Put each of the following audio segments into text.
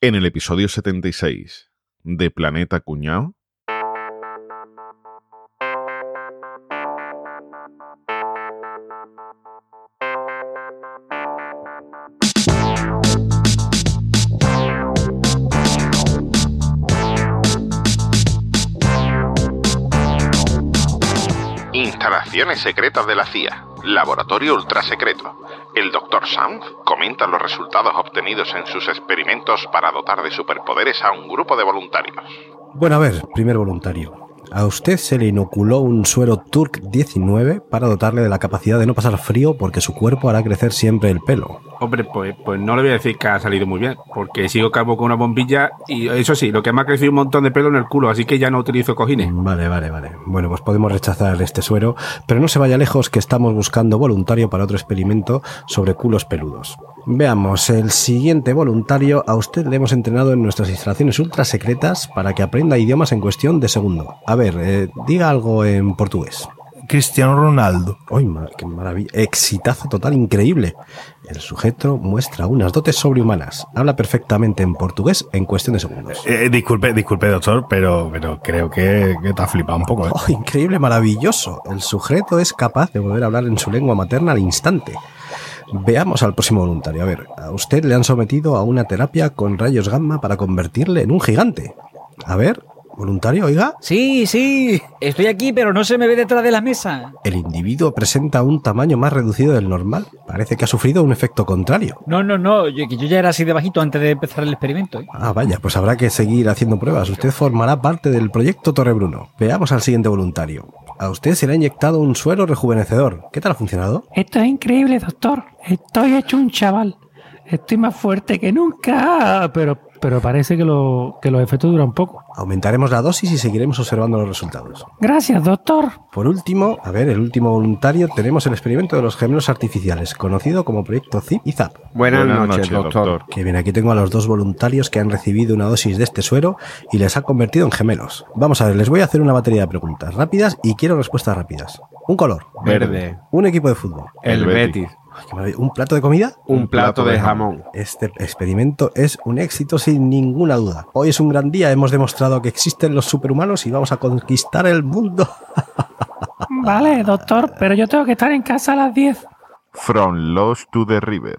En el episodio 76 de Planeta Cuñao. Instalaciones secretas de la CIA. Laboratorio ultrasecreto. El Dr. Sam comenta los resultados obtenidos en sus experimentos para dotar de superpoderes a un grupo de voluntarios. Bueno, a ver, primer voluntario. A usted se le inoculó un suero Turk 19 para dotarle de la capacidad de no pasar frío porque su cuerpo hará crecer siempre el pelo. Hombre, pues, pues no le voy a decir que ha salido muy bien, porque sigo calvo con una bombilla y eso sí, lo que me ha crecido un montón de pelo en el culo, así que ya no utilizo cojines. Vale, vale, vale. Bueno, pues podemos rechazar este suero, pero no se vaya lejos que estamos buscando voluntario para otro experimento sobre culos peludos. Veamos, el siguiente voluntario a usted le hemos entrenado en nuestras instalaciones ultra secretas para que aprenda idiomas en cuestión de segundo. A ver, eh, diga algo en portugués. Cristiano Ronaldo. ¡Uy, ma- qué maravilla! Exitazo total, increíble. El sujeto muestra unas dotes sobrehumanas. Habla perfectamente en portugués en cuestión de segundos. Eh, disculpe, disculpe, doctor, pero, pero creo que, que te has flipado un poco, ¿eh? ¡Oh, increíble, maravilloso! El sujeto es capaz de volver a hablar en su lengua materna al instante. Veamos al próximo voluntario. A ver, a usted le han sometido a una terapia con rayos gamma para convertirle en un gigante. A ver, voluntario, oiga. Sí, sí. Estoy aquí, pero no se me ve detrás de la mesa. El individuo presenta un tamaño más reducido del normal. Parece que ha sufrido un efecto contrario. No, no, no. Yo, ya era así de bajito antes de empezar el experimento. ¿eh? Ah, vaya, pues habrá que seguir haciendo pruebas. Usted formará parte del proyecto Torrebruno. Veamos al siguiente voluntario. A usted se le ha inyectado un suero rejuvenecedor. ¿Qué tal ha funcionado? Esto es increíble, doctor. Estoy hecho un chaval. Estoy más fuerte que nunca. Ah, Pero, pero parece que, lo, que los efectos duran poco. Aumentaremos la dosis y seguiremos observando los resultados. Gracias, doctor. Por último, a ver, el último voluntario, tenemos el experimento de los gemelos artificiales, conocido como proyecto ZIP y ZAP. Buenas, Buenas noches, noches, doctor. doctor. Que bien, aquí tengo a los dos voluntarios que han recibido una dosis de este suero y les ha convertido en gemelos. Vamos a ver, les voy a hacer una batería de preguntas rápidas y quiero respuestas rápidas. Un color. Verde. Un equipo de fútbol. El El Betis. Betis. Maravilla. Un plato de comida. Un plato de jamón. Este experimento es un éxito sin ninguna duda. Hoy es un gran día, hemos demostrado que existen los superhumanos y vamos a conquistar el mundo. Vale, doctor, pero yo tengo que estar en casa a las 10. From Lost to the River.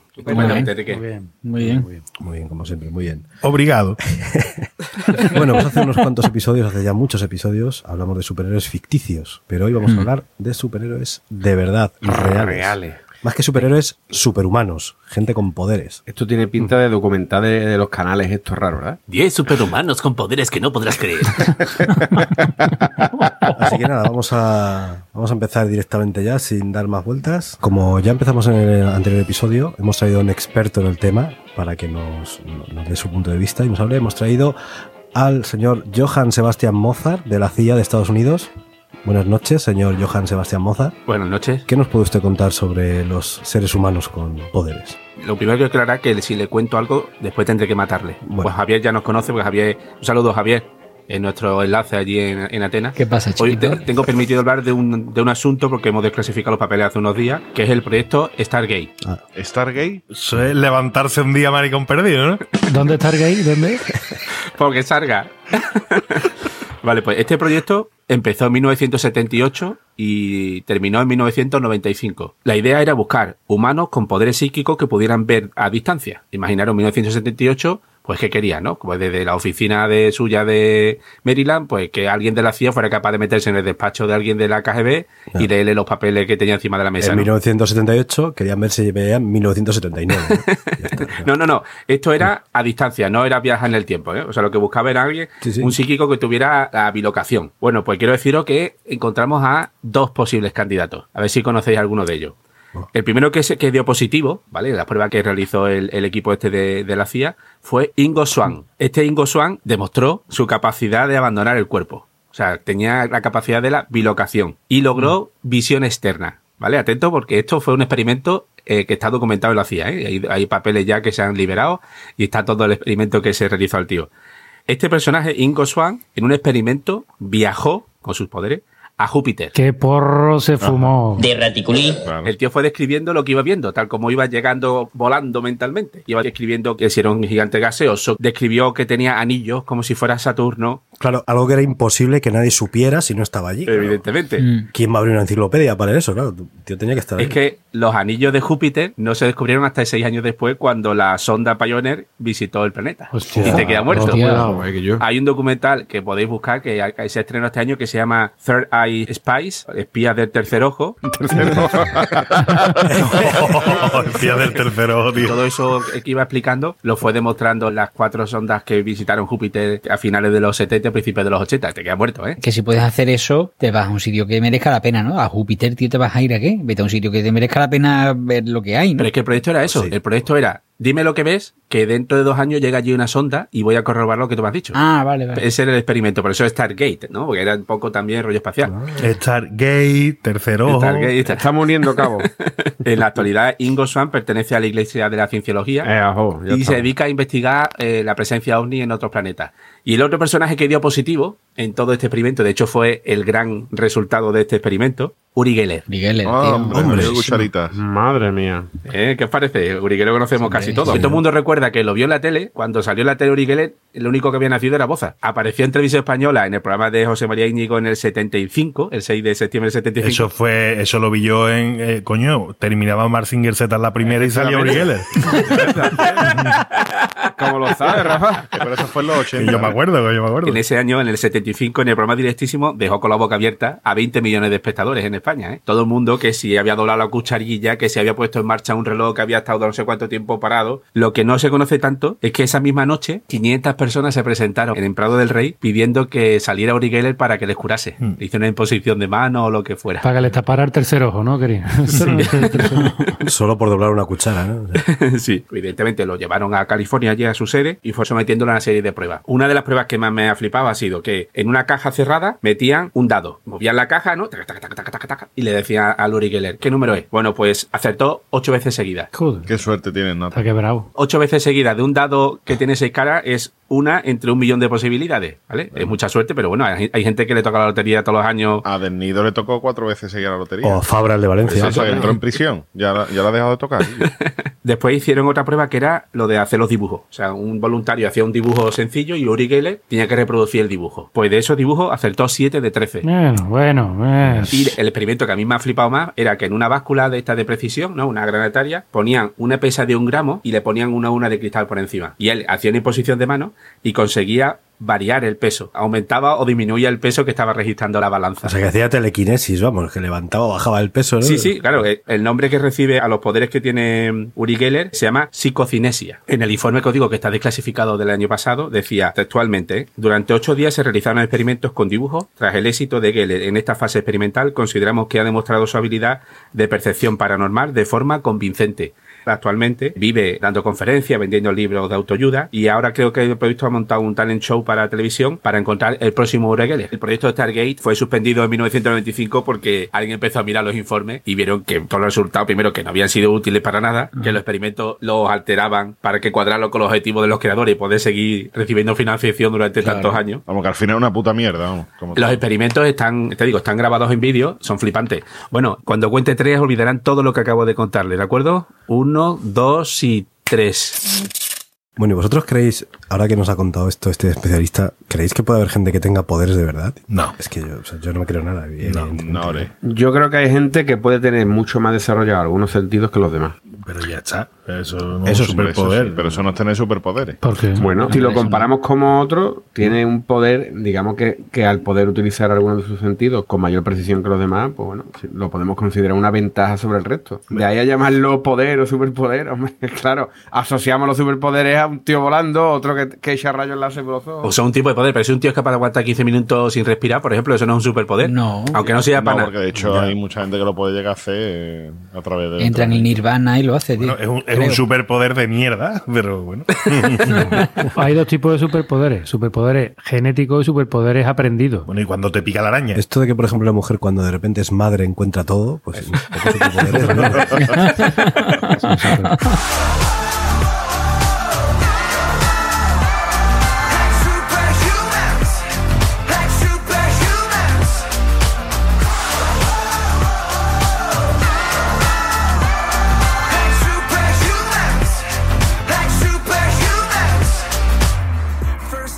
Estupendamente, Enrique. Muy bien. Muy bien. Muy bien, como siempre, muy bien. Obrigado. Bueno, pues hace unos cuantos episodios, hace ya muchos episodios, hablamos de superhéroes ficticios, pero hoy vamos a hablar de superhéroes de verdad, reales. Reales. Más que superhéroes, superhumanos, gente con poderes. Esto tiene pinta de documental de, de los canales estos raros, ¿verdad? 10 superhumanos con poderes que no podrás creer. Así que nada, vamos a, vamos a empezar directamente ya, sin dar más vueltas. Como ya empezamos en el anterior episodio, hemos traído a un experto en el tema para que nos, nos dé su punto de vista y nos hable. Hemos traído al señor Johann Sebastian Mozart de la CIA de Estados Unidos. Buenas noches, señor Johann Sebastian Mozart. Buenas noches. ¿Qué nos puede usted contar sobre los seres humanos con poderes? Lo primero que aclarar es que si le cuento algo, después tendré que matarle. Bueno. Pues Javier ya nos conoce, porque Javier, un saludo Javier, en nuestro enlace allí en, en Atenas. ¿Qué pasa, Hoy chiquito? te- tengo permitido hablar de un, de un asunto porque hemos desclasificado los papeles hace unos días, que es el proyecto Stargate. Stargate, Eso es levantarse un día maricón perdido, ¿no? ¿Dónde gay? ¿Dónde? Porque salga. vale, pues este proyecto empezó en 1978 y terminó en 1995. La idea era buscar humanos con poderes psíquicos que pudieran ver a distancia. Imaginaros 1978, pues que quería, ¿no? Pues desde la oficina de suya de Maryland, pues que alguien de la CIA fuera capaz de meterse en el despacho de alguien de la KGB y leerle los papeles que tenía encima de la mesa. en ¿no? 1978 querían ver si veían 1979. ¿no? No, no, no. Esto era a distancia, no era viajar en el tiempo. ¿eh? O sea, lo que buscaba era alguien, Sí, sí. un psíquico que tuviera la bilocación. Bueno, pues quiero deciros que encontramos a dos posibles candidatos. A ver si conocéis alguno de ellos. El primero que, se, que dio positivo, ¿vale? La prueba que realizó el, el equipo este de, de la CIA fue Ingo Swan. Este Ingo Swan demostró su capacidad de abandonar el cuerpo. O sea, tenía la capacidad de la bilocación y logró visión externa. ¿Vale? Atento porque esto fue un experimento eh, que está documentado y lo hacía. ¿eh? Hay, hay papeles ya que se han liberado y está todo el experimento que se realizó al tío. Este personaje, Ingo Swan, en un experimento viajó con sus poderes a Júpiter. ¿Qué porro se fumó? De raticulí. El tío fue describiendo lo que iba viendo, tal como iba llegando volando mentalmente. Iba describiendo que si era un gigante gaseoso, describió que tenía anillos como si fuera Saturno, Claro, algo que era imposible que nadie supiera si no estaba allí. claro. evidentemente. Mm. ¿Quién va a abrir una enciclopedia para eso? Claro, tío tenía que estar ahí. Es que los anillos de Júpiter no se descubrieron hasta seis años después cuando la sonda Pioneer visitó el planeta. Hostia. y se queda muerto. Hostia. Yo. Hay un documental que podéis buscar que se estrenó este año que se llama Third Eye Spies, espías del tercer ojo. el día del tercero, Y tío. todo eso que iba explicando lo fue demostrando las cuatro sondas que visitaron Júpiter a finales de los 70 y principios de los 80. Te quedas muerto, ¿eh? Que si puedes hacer eso, te vas a un sitio que merezca la pena, ¿no? A Júpiter, tío, te vas a ir a qué? Vete a un sitio que te merezca la pena ver lo que hay, ¿no? Pero es que el proyecto era eso. Sí. El proyecto era, dime lo que ves, que dentro de dos años llega allí una sonda y voy a corroborar lo que tú me has dicho. Ah, vale, vale. Ese era el experimento, por eso es Stargate, ¿no? Porque era un poco también rollo espacial. Stargate, tercer ojo. Stargate, Estamos uniendo cabos. En la actualidad, Ingo Swan pertenece a la Iglesia de la Cienciología Eh, ajo, y está. se dedica a investigar eh, la presencia ovni en otros planetas. Y el otro personaje que dio positivo en todo este experimento, de hecho fue el gran resultado de este experimento, Uri Geller. Miguel, Ah, tío. hombre, Hombre, menudo cucharitas. Madre mía. ¿Eh? ¿Qué os parece? Uri Geller lo conocemos Hombre, casi todos. sí. Todo el mundo recuerda que lo vio en la tele. Cuando salió en la tele Uri Geller, lo único que había nacido era Boza. Apareció en televisión española en el programa de José María Íñigo en el 75, el 6 de septiembre del 75. Eso fue, eso lo vi yo en, eh, coño, terminaba Marzinger Z en la primera y salía Uri Geller. ¿Cómo lo sabes, Rafa? Pero eso fue en los Y 80. yo me acuerdo, yo me acuerdo. En ese año, en el 75, en el programa directísimo, dejó con la boca abierta a 20 millones de espectadores en España. ¿eh? Todo el mundo que si había doblado la cucharilla, que si había puesto en marcha un reloj que había estado no sé cuánto tiempo parado. Lo que no se conoce tanto es que esa misma noche 500 personas se presentaron en el Prado del Rey pidiendo que saliera Uri Geller para que les curase. Hmm. Le hizo una imposición de mano o lo que fuera. Para que le tapara el tercer ojo, ¿no, quería? Solo por doblar una cuchara, ¿no? Sí, evidentemente lo llevaron a California, allí a su sede, y fue sometiéndolo a una serie de pruebas. Una de las pruebas que más me ha flipado ha sido que en una caja cerrada metían un dado. Movían la caja, ¿no? Taca, y le decían a Luri Geller, ¿qué número es? Bueno, pues acertó ocho veces seguidas. Joder, Qué suerte tienen, Nata. está quebrado. Ocho veces seguidas de un dado que tiene seis caras es una entre un millón de posibilidades, ¿vale? Es mucha suerte, pero bueno, hay, hay gente que le toca la lotería todos los años. A Del Nido le tocó cuatro veces seguir la lotería. o Fabra el de Valencia. Eso, entró en prisión. Ya, la- ya la ha dejado de tocar. Después hicieron otra prueba que era lo de hacer los dibujos. O sea, un voluntario hacía un dibujo sencillo y Uri Geller tenía que reproducir el dibujo. Pues de esos dibujos acertó 7 de 13. Bueno, bueno, bueno. Y el experimento que a mí me ha flipado más era que en una báscula de esta de precisión, ¿no? Una granataria, ponían una pesa de un gramo y le ponían una una de cristal por encima. Y él hacía una imposición de mano y conseguía variar el peso. Aumentaba o disminuía el peso que estaba registrando la balanza. O sea, que hacía telequinesis, vamos, que levantaba o bajaba el peso, ¿no? Sí, sí, claro. eh, El nombre que recibe a los poderes que tiene mm, Uri Geller se llama psicocinesia. En el informe que os digo que está desclasificado del año pasado, decía textualmente, durante ocho días se realizaron experimentos con dibujos. Tras el éxito de Geller en esta fase experimental, consideramos que ha demostrado su habilidad de percepción paranormal de forma convincente. Actualmente vive dando conferencias, vendiendo libros de autoayuda y ahora creo que el proyecto ha montado un talent show para televisión para encontrar el próximo Uri Geller. El proyecto Stargate fue suspendido en 1995 porque alguien empezó a mirar los informes y vieron que todos los resultados, primero, que no habían sido útiles para nada, que los experimentos los alteraban para que cuadrarlo con los objetivos de los creadores y poder seguir recibiendo financiación durante tantos años. Vamos, que al final es una puta mierda, vamos. Como Los experimentos están, te digo, están grabados en vídeo, son flipantes. Bueno, cuando cuente tres olvidarán todo lo que acabo de contarles, ¿de acuerdo? Uno, dos y tres. Bueno, ¿y vosotros creéis, ahora que nos ha contado esto este especialista, ¿creéis que puede haber gente que tenga poderes de verdad? No. Es que yo, o sea, yo no me creo nada. evidentemente. No, hombre. Yo creo que hay gente que puede tener mucho más desarrollado algunos sentidos que los demás. Pero ya está. Eso no Eso es superpoder. sí, pero eso no es tener superpoderes. Porque Bueno, si lo comparamos como otro, tiene un poder, digamos que, que al poder utilizar algunos de sus sentidos con mayor precisión que los demás, pues bueno, lo podemos considerar una ventaja sobre el resto. De ahí a llamarlo poder o superpoder, hombre, claro, asociamos los superpoderes a un tío volando, otro que, que echa rayos láser por los ojos. O sea, un tipo de poder, pero si un tío es capaz de aguantar 15 minutos sin respirar, por ejemplo, eso no es un superpoder. No. Aunque no sea No, para nada. porque de hecho hay mucha gente que lo puede llegar a hacer eh, a través de. Entra en el Nirvana y lo hace, tío. Bueno, es un, es un superpoder de mierda, pero bueno. Hay dos tipos de superpoderes: superpoderes genéticos y superpoderes aprendidos. Bueno, y cuando te pica la araña. Esto de que, por ejemplo, la mujer cuando de repente es madre encuentra todo, pues superpoderes, ¿no?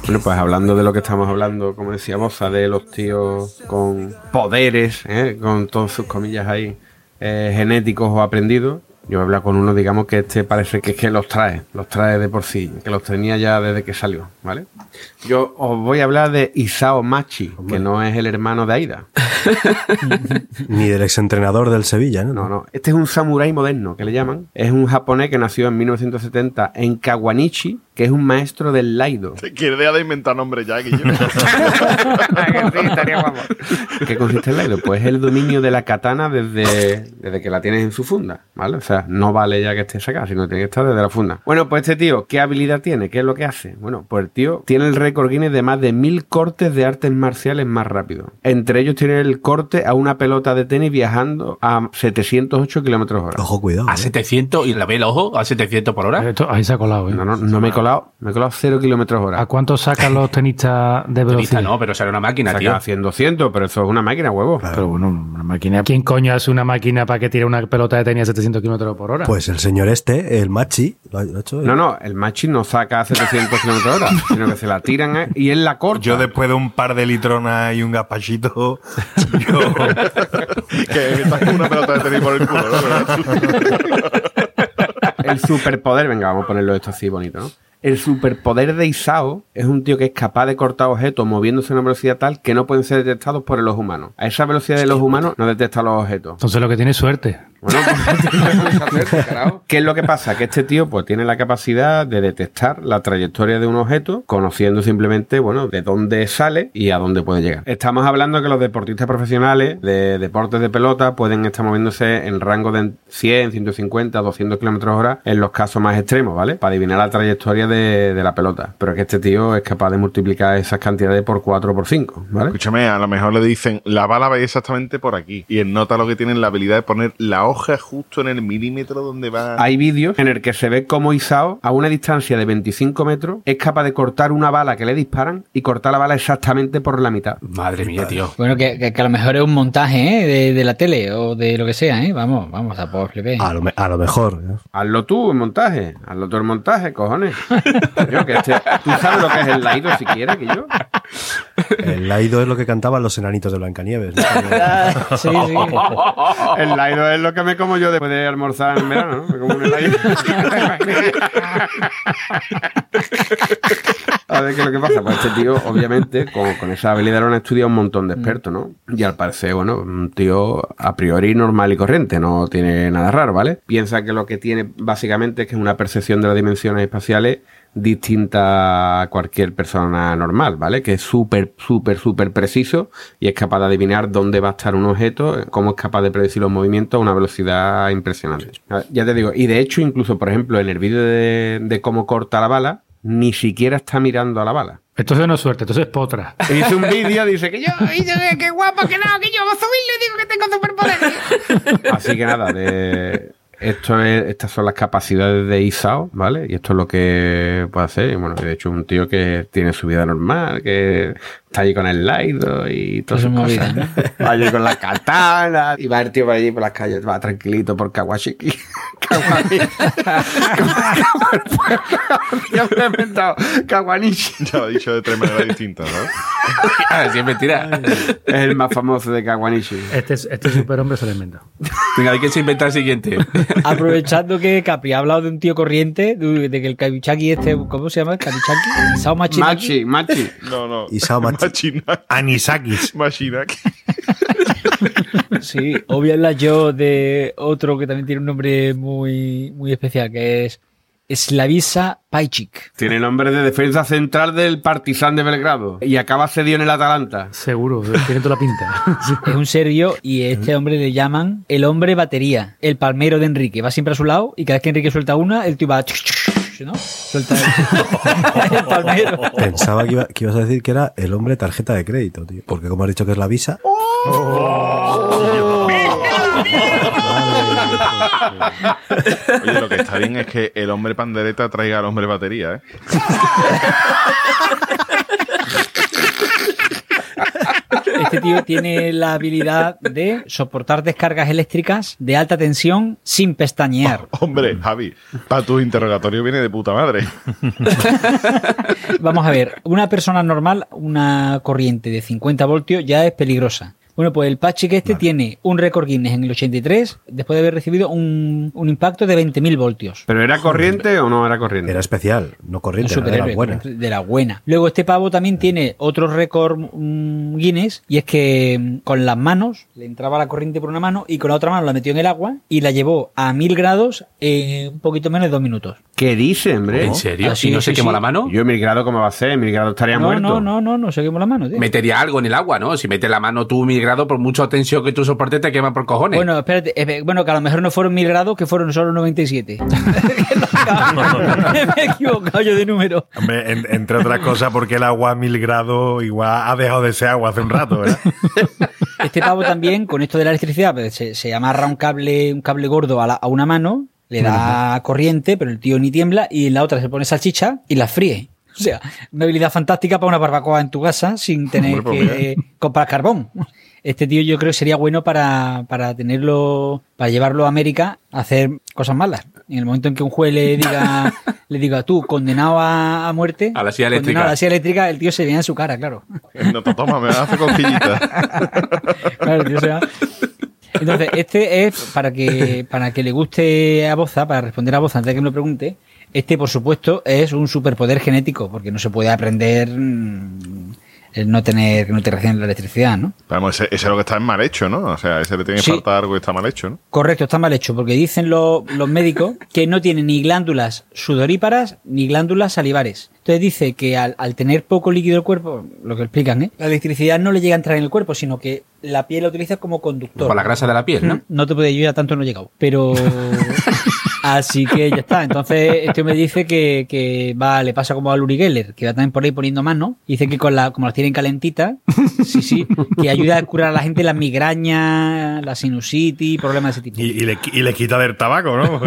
Bueno, pues hablando de lo que estamos hablando, como decía Boza, de los tíos con poderes, ¿eh? con todas sus comillas ahí, eh, genéticos o aprendidos, yo a hablar con uno, digamos que este parece que es que los trae, los trae de por sí, que los tenía ya desde que salió, ¿vale? Yo os voy a hablar de Isao Machi, que no es el hermano de Aida. Ni del exentrenador del Sevilla, ¿no? No, no. Este es un samurái moderno, que le llaman. Es un japonés que nació en 1970 en Kawanichi, que es un maestro del Laido. Qué idea de inventar nombres ya, Guillermo. ¿Qué consiste el Laido? Pues es el dominio de la katana desde, desde que la tienes en su funda, ¿vale? O sea, no vale ya que esté sacada, sino tiene que estar desde la funda. Bueno, pues este tío, ¿qué habilidad tiene? ¿Qué es lo que hace? Bueno, pues el tío tiene el récord Guinness de más de mil cortes de artes marciales más rápido. Entre ellos tiene el corte a una pelota de tenis viajando a 708 kilómetros hora. Ojo, cuidado. A ¿eh? 700, y la ve el ojo, a 700 por hora. Esto- ahí se ha colado, ¿eh? No, no, no me he colado, me he colado 0 kilómetros hora. ¿A cuánto sacan los tenistas de Tenista velocidad? no, pero será una máquina, Saca tío. 100, 200, pero eso es una máquina, huevo. Pero bueno, una máquina. ¿Quién coño hace una máquina para que tire una pelota de tenis a 700 kilómetros por hora? Pues el señor este, el Machi, lo ha, lo ha hecho. No, no, el machi no saca a 700 kilómetros hora, sino que se la tiran ¿eh? y él la corta. Yo después de un par de litronas y un gazpachito, yo... que estás con una pelota de tenis por el culo, ¿no? El superpoder, venga, vamos a ponerlo esto así bonito, ¿no? El superpoder de Isao es un tío que es capaz de cortar objetos moviéndose a una velocidad tal que no pueden ser detectados por los humanos. A esa velocidad de los humanos no detecta los objetos. Entonces lo que tiene es suerte. Bueno, pues, ¿qué es lo que pasa? Que este tío pues tiene la capacidad de detectar la trayectoria de un objeto conociendo simplemente, bueno, de dónde sale y a dónde puede llegar. Estamos hablando que los deportistas profesionales de deportes de pelota pueden estar moviéndose en rango de 100, 150, 200 kilómetros hora en los casos más extremos, ¿vale? Para adivinar la trayectoria de, de la pelota. Pero es que este tío es capaz de multiplicar esas cantidades por 4 o por 5, ¿vale? Escúchame, a lo mejor le dicen, la bala va exactamente por aquí. Y él nota lo que tiene la habilidad de poner la hoja justo en el milímetro donde va. Hay vídeos en el que se ve cómo Isao, a una distancia de 25 metros, es capaz de cortar una bala que le disparan y cortar la bala exactamente por la mitad. Madre mía, tío. Bueno, que, que- que a lo mejor es un montaje ¿eh? de, de la tele o de lo que sea, ¿eh? Vamos, vamos a por flipé. A lo, me- a lo mejor. ¿eh? Hazlo tú en montaje, hazlo tú en montaje, cojones. Yo, que este- tú sabes lo que es el laido si quieres que yo. El Laido es lo que cantaban los enanitos de Blancanieves. ¿no? sí, sí. El laido es lo que me como yo después de almorzar en verano, ¿no? Me como un helado. A ver, ¿qué es lo que pasa? Pues este tío, obviamente, con, con esa habilidad lo han estudiado un montón de expertos, ¿no? Y al parecer, bueno, un tío a priori normal y corriente, no tiene nada raro, ¿vale? Piensa que lo que tiene básicamente es que es una percepción de las dimensiones espaciales distinta a cualquier persona normal, ¿vale? Que es súper, súper, súper preciso y es capaz de adivinar dónde va a estar un objeto, cómo es capaz de predecir los movimientos a una velocidad impresionante. Ver, Ya te digo, y de hecho, incluso, por ejemplo, en el vídeo de, de cómo corta la bala, ni siquiera está mirando a la bala. Entonces no es suerte, entonces es potra. Hizo un vídeo, dice que yo, y yo, qué guapo, que no, que yo voy a subirle y digo que tengo superpoderes. Así que nada, de, esto es, estas son las capacidades de Isao, ¿vale? Y esto es lo que puede hacer. Y bueno, de hecho, un tío que tiene su vida normal, que está allí con el Laido y todas Eso sus cosas. movida, Va allí con la katana y va el tío por allí por las calles, va tranquilito por Kawashiki. Kawani. Ya me he inventado. Kawanishi. Ya lo he dicho de tres maneras distintas, ¿no? A ver si es mentira. Es el más famoso de Kawanishi. Este, este superhombre se lo inventa. Venga, ¿de quién se inventa el siguiente? Aprovechando que Capi ha hablado de un tío corriente, de que el Kabichaki este, ¿cómo se llama? ¿Kabichaki? ¿Sao Machinaki? Machi, Machi. No, no. Isao Machi. Anisakis. Machinaki. Sí, o voy a hablar yo de otro que también tiene un nombre muy, muy especial, que es Slavisa Pajcic. Tiene nombre de defensa central del Partizan de Belgrado. Y acaba cedido en el Atalanta. Seguro, tiene toda la pinta. Es un serbio y a este hombre le llaman el hombre batería, el palmero de Enrique. Va siempre a su lado y cada vez que Enrique suelta una, el tío va... ¿no? Suelta el, el palmero. Pensaba que, iba- que ibas a decir que era el hombre tarjeta de crédito, tío. Porque como has dicho que es la visa. Oye, lo que está bien es que el hombre pandereta traiga al hombre batería, ¿eh? Este tío tiene la habilidad de soportar descargas eléctricas de alta tensión sin pestañear. Hombre, Javi, para tu interrogatorio viene de puta madre. Vamos a ver, una persona normal, una corriente de 50 voltios ya es peligrosa. Bueno, pues el Pachi que este tiene un récord Guinness en el 83 después de haber recibido un, un impacto de 20.000 voltios. ¿Pero era corriente o no era corriente? Era especial, no corriente, era de la buena. de la buena. Luego este pavo también tiene otro récord mm, Guinness y es que mm, con las manos le entraba la corriente por una mano y con la otra mano la metió en el agua y la llevó a 1000 grados en un poquito menos de dos minutos. ¿Qué dice, hombre? ¿En serio? Así ¿Y no es, se sí, quemó sí. la mano? Yo, mil grado, ¿cómo va a ser? Mil grado estaría No, muerto. no, no, no, no, se quemó la mano. tío. Metería algo en el agua, ¿no? Si metes la mano tú mil grados, por mucha tensión que tú soportes, te quema por cojones. Bueno, espérate, eh, bueno, que a lo mejor no fueron 1000 grados, que fueron solo 97. Me he equivocado yo de número. Hombre, en- entre otras cosas, porque el agua a mil grados igual ha dejado de ser agua hace un rato, ¿verdad? Este pavo también, con esto de la electricidad, pues, se, se amarra un cable, un cable gordo a, la- a una mano, le da corriente, pero el tío ni tiembla, y en la otra se pone salchicha y la fríe. O sea, una habilidad fantástica para una barbacoa en tu casa sin tener Hombre, pues que comprar carbón. Este tío yo creo que sería bueno para, para tenerlo, para llevarlo a América a hacer cosas malas. En el momento en que un juez le diga, le diga tú, condenado a, a muerte, A la silla eléctrica. a la silla eléctrica, el tío se veía en su cara, claro. No te toma, me hace. Claro, el tío se va- Entonces, este es para que, para que le guste a Boza, para responder a Boza antes de que me lo pregunte. Este, por supuesto, es un superpoder genético, porque no se puede aprender mm, el no tener, que no te reciben la electricidad, ¿no? Vamos, ese, ese es lo que está mal hecho, ¿no? O sea, ese le tiene que Sí. faltar algo y está mal hecho, ¿no? Correcto, está mal hecho, porque dicen lo- los médicos que no tiene ni glándulas sudoríparas ni glándulas salivares. Entonces dice que al, al tener poco líquido el cuerpo, lo que explican, ¿eh? la electricidad no le llega a entrar en el cuerpo, sino que la piel la utiliza como conductor. Por la grasa de la piel, ¿no? No te puede, yo ya tanto no he llegado. Pero. Así que ya está. Entonces, este me dice que, que va, le pasa como a Uri Geller, que va también por ahí poniendo mano. Dice que con la, como las tienen calentitas, sí, sí, que ayuda a curar a la gente las migrañas, la sinusitis, problemas de ese tipo. Y, y le, y le quita del tabaco, ¿no?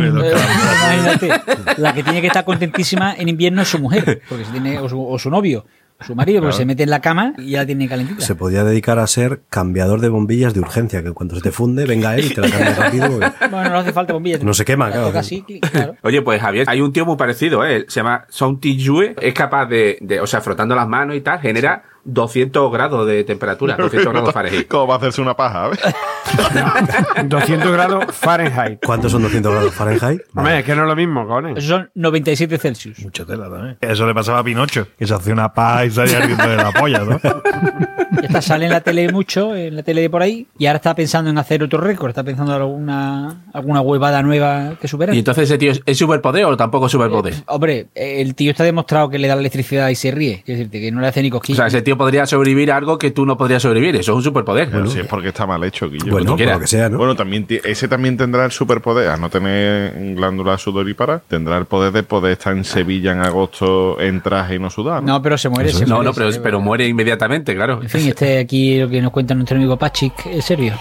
La que tiene que estar contentísima en invierno es su mujer, porque se tiene, o, su, o su novio, su marido, porque se mete en la cama y ya la tiene calentita. Se podía dedicar a ser cambiador de bombillas de urgencia, que cuando se te funde, venga él y te la cambia rápido. porque- Bueno, no hace falta bombilla. No se quema, La claro. así, claro. Oye, pues Javier, hay un tío muy parecido, ¿eh? Se llama Son Tijue. Es capaz de, de, o sea, frotando las manos y tal, genera 200 grados de temperatura, 200 grados Fahrenheit. ¿Cómo va a hacerse una paja? ¿ves? 200 grados Fahrenheit. ¿Cuántos son 200 grados Fahrenheit? Hombre, es que no es lo mismo, cojones. Esos son 97 Celsius. Mucha tela también. Eso le pasaba a Pinocho, que se hacía una paja y salía ardiendo de la polla, ¿no? Esta sale en la tele mucho, en la tele de por ahí, y ahora está pensando en hacer otro récord, está pensando en alguna, alguna huevada nueva que superar. ¿Y entonces ese tío es- es superpoder o tampoco es superpoder? Hombre, el tío está demostrado que le da la electricidad y se ríe. Quiero decirte que no le hace ni O cosquillas. sea, ese tío podría sobrevivir a algo que tú no podrías sobrevivir. Eso es un superpoder. Bueno, si es porque está mal hecho, Guillo. Bueno, por lo que sea, ¿no? Bueno, también ese también tendrá el superpoder, a no tener glándulas sudoríparas, tendrá el poder de poder estar en Sevilla en agosto en traje y no sudar. ¿no? No, pero se muere. se No, muere, no, pero, se- pero muere inmediatamente, claro. En fin, este aquí lo que nos cuenta nuestro amigo Pachic es serio.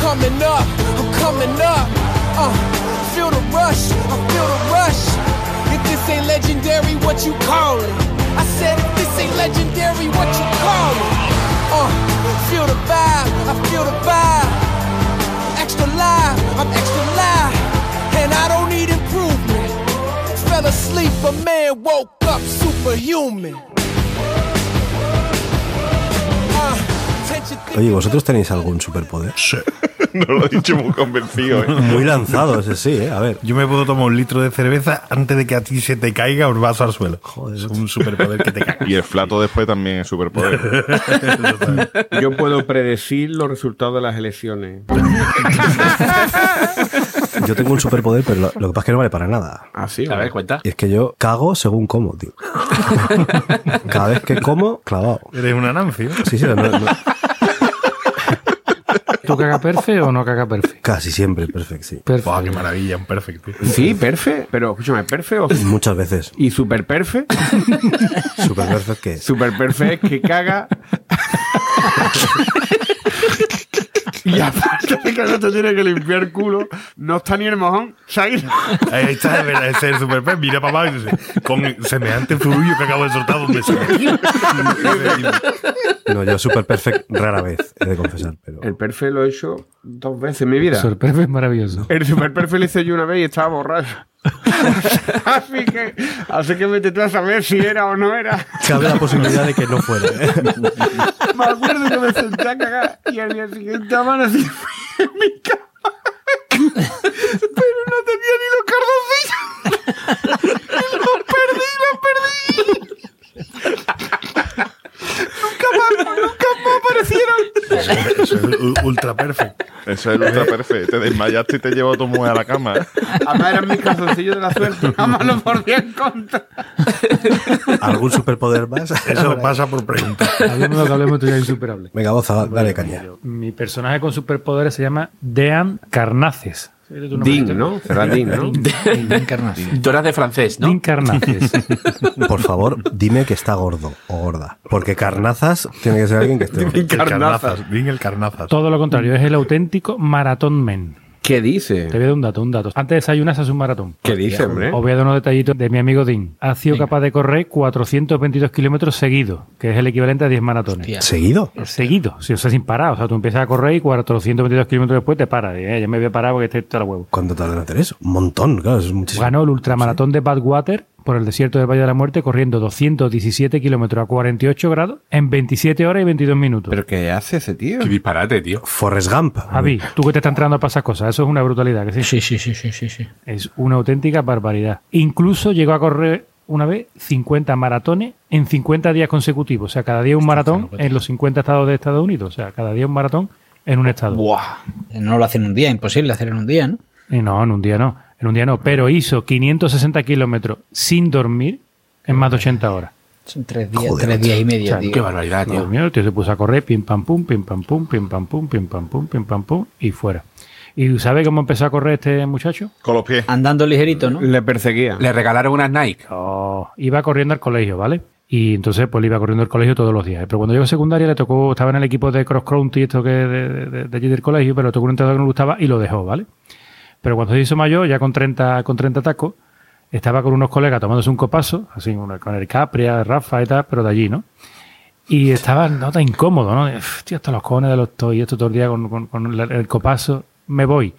coming up, I'm coming up. Uh, feel the rush, I feel the rush. If this ain't legendary, what you call it? Legendary, what you call it? Uh, feel the vibe, I feel the vibe. Extra live, I'm extra live, and I don't need improvement. Fell asleep, a man woke up superhuman. Uh, Oye, ¿vosotros tenéis algún superpoder? No lo he dicho muy convencido, ¿eh? Muy lanzado ese sí, ¿eh? A ver. Yo me puedo tomar un litro de cerveza antes de que a ti se te caiga un vaso al suelo. Joder, es un superpoder que te caga. Y el flato después también es superpoder. Yo puedo predecir los resultados de las elecciones. yo tengo un superpoder, pero lo, lo que pasa es que no vale para nada. Así, A ver, cuenta. Y es que yo cago según como, tío. Cada vez que como, clavado. Eres una Nancy, ¿no? Sí, sí, no- no- ¿Tú caga perfe o no caga perfe? casi siempre, perfecto, sí. Perfe. Buah, qué maravilla, un perfecto. Sí, perfe. Pero escúchame, perfe o. Muchas veces. Y super perfe. Super perfect que es. Super perfe es que caga. y aparte de que no te tiene que limpiar el culo, no está ni el mojón. ¿sabes? Ahí está, es verdad, ese es el super pez. Mira para abajo y dice, con semejante furullo que acabo de soltar donde se No, yo super perfect rara vez, he de confesar. Pero El perfe lo he hecho dos veces en mi vida. Super perfe es maravilloso. El super perfe lo hice yo una vez y estaba borracho. así que, así que vete tú a saber si era o no era. cabe la posibilidad de que no fuera. ¿eh? Me acuerdo que me senté a cagar y al día siguiente amanecí en mi cama. Pero no tenía ni los cardoncillos. Y los perdí, los perdí. nunca más, nunca más aparecieron. Eso es ultra perfecto. Eso es el ultra perfecto. Te desmayaste y te llevó tu mujer a la cama. ¿eh? Además eran mis calzoncillos de la suerte. Jamás lo podía encontrar. ¿Algún superpoder más? Eso pasa por preguntar. Hablemos de lo que hablemos, esto ya insuperable. Venga, Boza, dale caña. Mi personaje con superpoderes se llama Dean Carnaces. Dean, ¿no? Será Dean, ¿no? Encarnación. Tú eras de francés, ¿no? Dean Carnaces. Por favor, dime que está gordo o gorda. Porque carnazas tiene que ser alguien que esté gordo. El carnazas. Bien el carnazas. Todo lo contrario, es el auténtico maratón men. ¿Qué dice? Te voy a dar un dato, un dato. Antes de desayunar se hace un maratón. ¿Qué dice, hombre? Os voy a dar unos detallitos de mi amigo Dean. Ha sido capaz de correr 422 kilómetros seguidos, que es el equivalente a 10 maratones. Hostia. ¿Seguido? Seguido, sí, o sea, sin parar. O sea, tú empiezas a correr y 422 kilómetros después te paras. Eh, ya me voy a parar porque estoy a huevo. ¿Cuánto tardan en hacer eso? Un montón, claro, eso es muchísimo. Ganó el ultramaratón de Badwater por el desierto del Valle de la Muerte corriendo 217 kilómetros a 48 grados en 27 horas y 22 minutos. ¿Pero qué hace ese tío? Qué disparate, tío. Forrest Gump. Javi, tú que te estás entrando a pasar cosas, eso es una brutalidad, que sí. Sí, sí, sí, sí, sí, sí. Es una auténtica barbaridad. Incluso llegó a correr una vez 50 maratones en 50 días consecutivos. O sea, cada día un maratón en los 50 estados de Estados Unidos. O sea, cada día un maratón en un estado. Buah. No lo hacen en un día, imposible hacer en un día, ¿no? Y no, en un día no. En un día no. Pero hizo 560 kilómetros sin dormir en más de 80 horas. Son tres días, Joder, tres días y medio, O sea, tío. Qué barbaridad, tío. durmió, el tío se puso a correr, pim pam pum, pim pam pum, pim pam pum, pim pam pum, pim pam pum, y fuera. ¿Y sabe cómo empezó a correr este muchacho? Con los pies. Andando ligerito, ¿no? Le perseguía. Le regalaron unas Nike. Oh, iba corriendo al colegio, ¿vale? Y entonces pues le iba corriendo al colegio todos los días. Pero cuando llegó a secundaria le tocó, estaba en el equipo de cross country, esto que de, de- de- de allí del colegio, pero le tocó un entrenador que no le gustaba y lo dejó, ¿vale? Pero cuando se hizo mayor, ya con 30, con 30 tacos, estaba con unos colegas tomándose un copazo, así con el Capria, Rafa y tal, pero de allí, ¿no? Y estaba no tan incómodo, ¿no? Tío, hasta los cojones de los toy, esto todo el día con, el copazo. Me voy.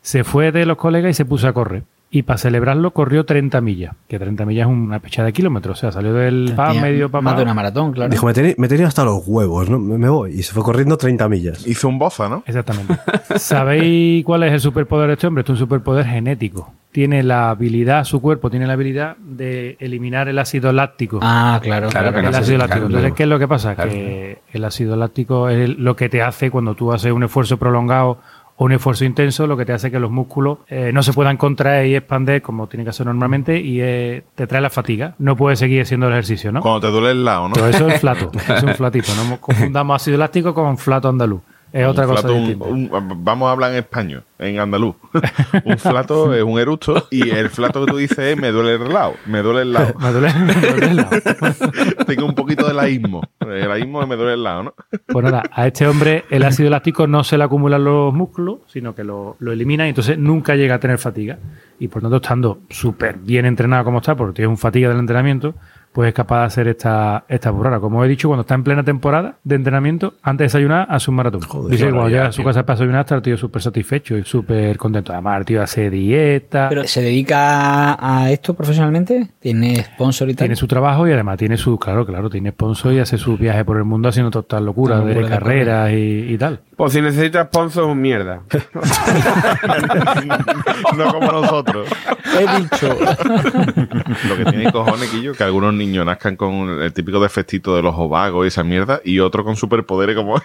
Se fue de los colegas y se puso a correr. Y para celebrarlo corrió 30 millas, que 30 millas es una pechada de kilómetros. O sea, salió del PA medio para Más de una maratón, claro. Dijo, me tenía, me tenía hasta los huevos, ¿no? Me, me voy. Y se fue corriendo 30 millas. Hizo un boza, ¿no? Exactamente. ¿Sabéis cuál es el superpoder de este hombre? Esto es un superpoder genético. Tiene la habilidad, su cuerpo tiene la habilidad de eliminar el ácido láctico. Ah, claro, Claro, claro. que el ácido láctico. claro, Entonces. ¿qué es lo que pasa? Claro. Que el ácido láctico es lo que te hace cuando tú haces un esfuerzo prolongado o un esfuerzo intenso, lo que te hace que los músculos eh, no se puedan contraer y expandir como tienen que hacer normalmente y eh, te trae la fatiga. No puedes seguir haciendo el ejercicio, ¿no? Cuando te duele el lado, ¿no? Pero eso es flato, es un flatito. No confundamos ácido láctico con flato andaluz. Es otra cosa flato, un- vamos a hablar en español, en andaluz. un flato es un eructo y el flato que tú dices es me duele el lado, me duele el lado. Me duele, me duele el lado. Tengo un poquito de laísmo. El laísmo me duele el lado, ¿no? Pues nada, a este hombre el ácido láctico no se le acumulan los músculos, sino que lo, lo elimina y entonces nunca llega a tener fatiga. Y por tanto, estando súper bien entrenado como está, porque tiene un fatiga del entrenamiento, pues es capaz de hacer esta, esta burrada. Como he dicho, cuando está en plena temporada de entrenamiento, antes de desayunar, hace un maratón. Dice que cuando llega a su casa para desayunar, está el tío súper satisfecho y súper contento. Además, el tío hace dieta, Pero ¿se dedica a esto profesionalmente? ¿Tiene sponsor y tal? tiene su trabajo y además tiene su, claro, claro, tiene sponsor y hace sus viajes por el mundo haciendo total locura de locura de carreras y, y tal. Pues si necesitas sponsor, un mierda. no como nosotros. He dicho. Lo que tiene cojones, Quillo, que algunos niños nazcan con el típico defectito de los ovagos y esa mierda, y otro con superpoderes como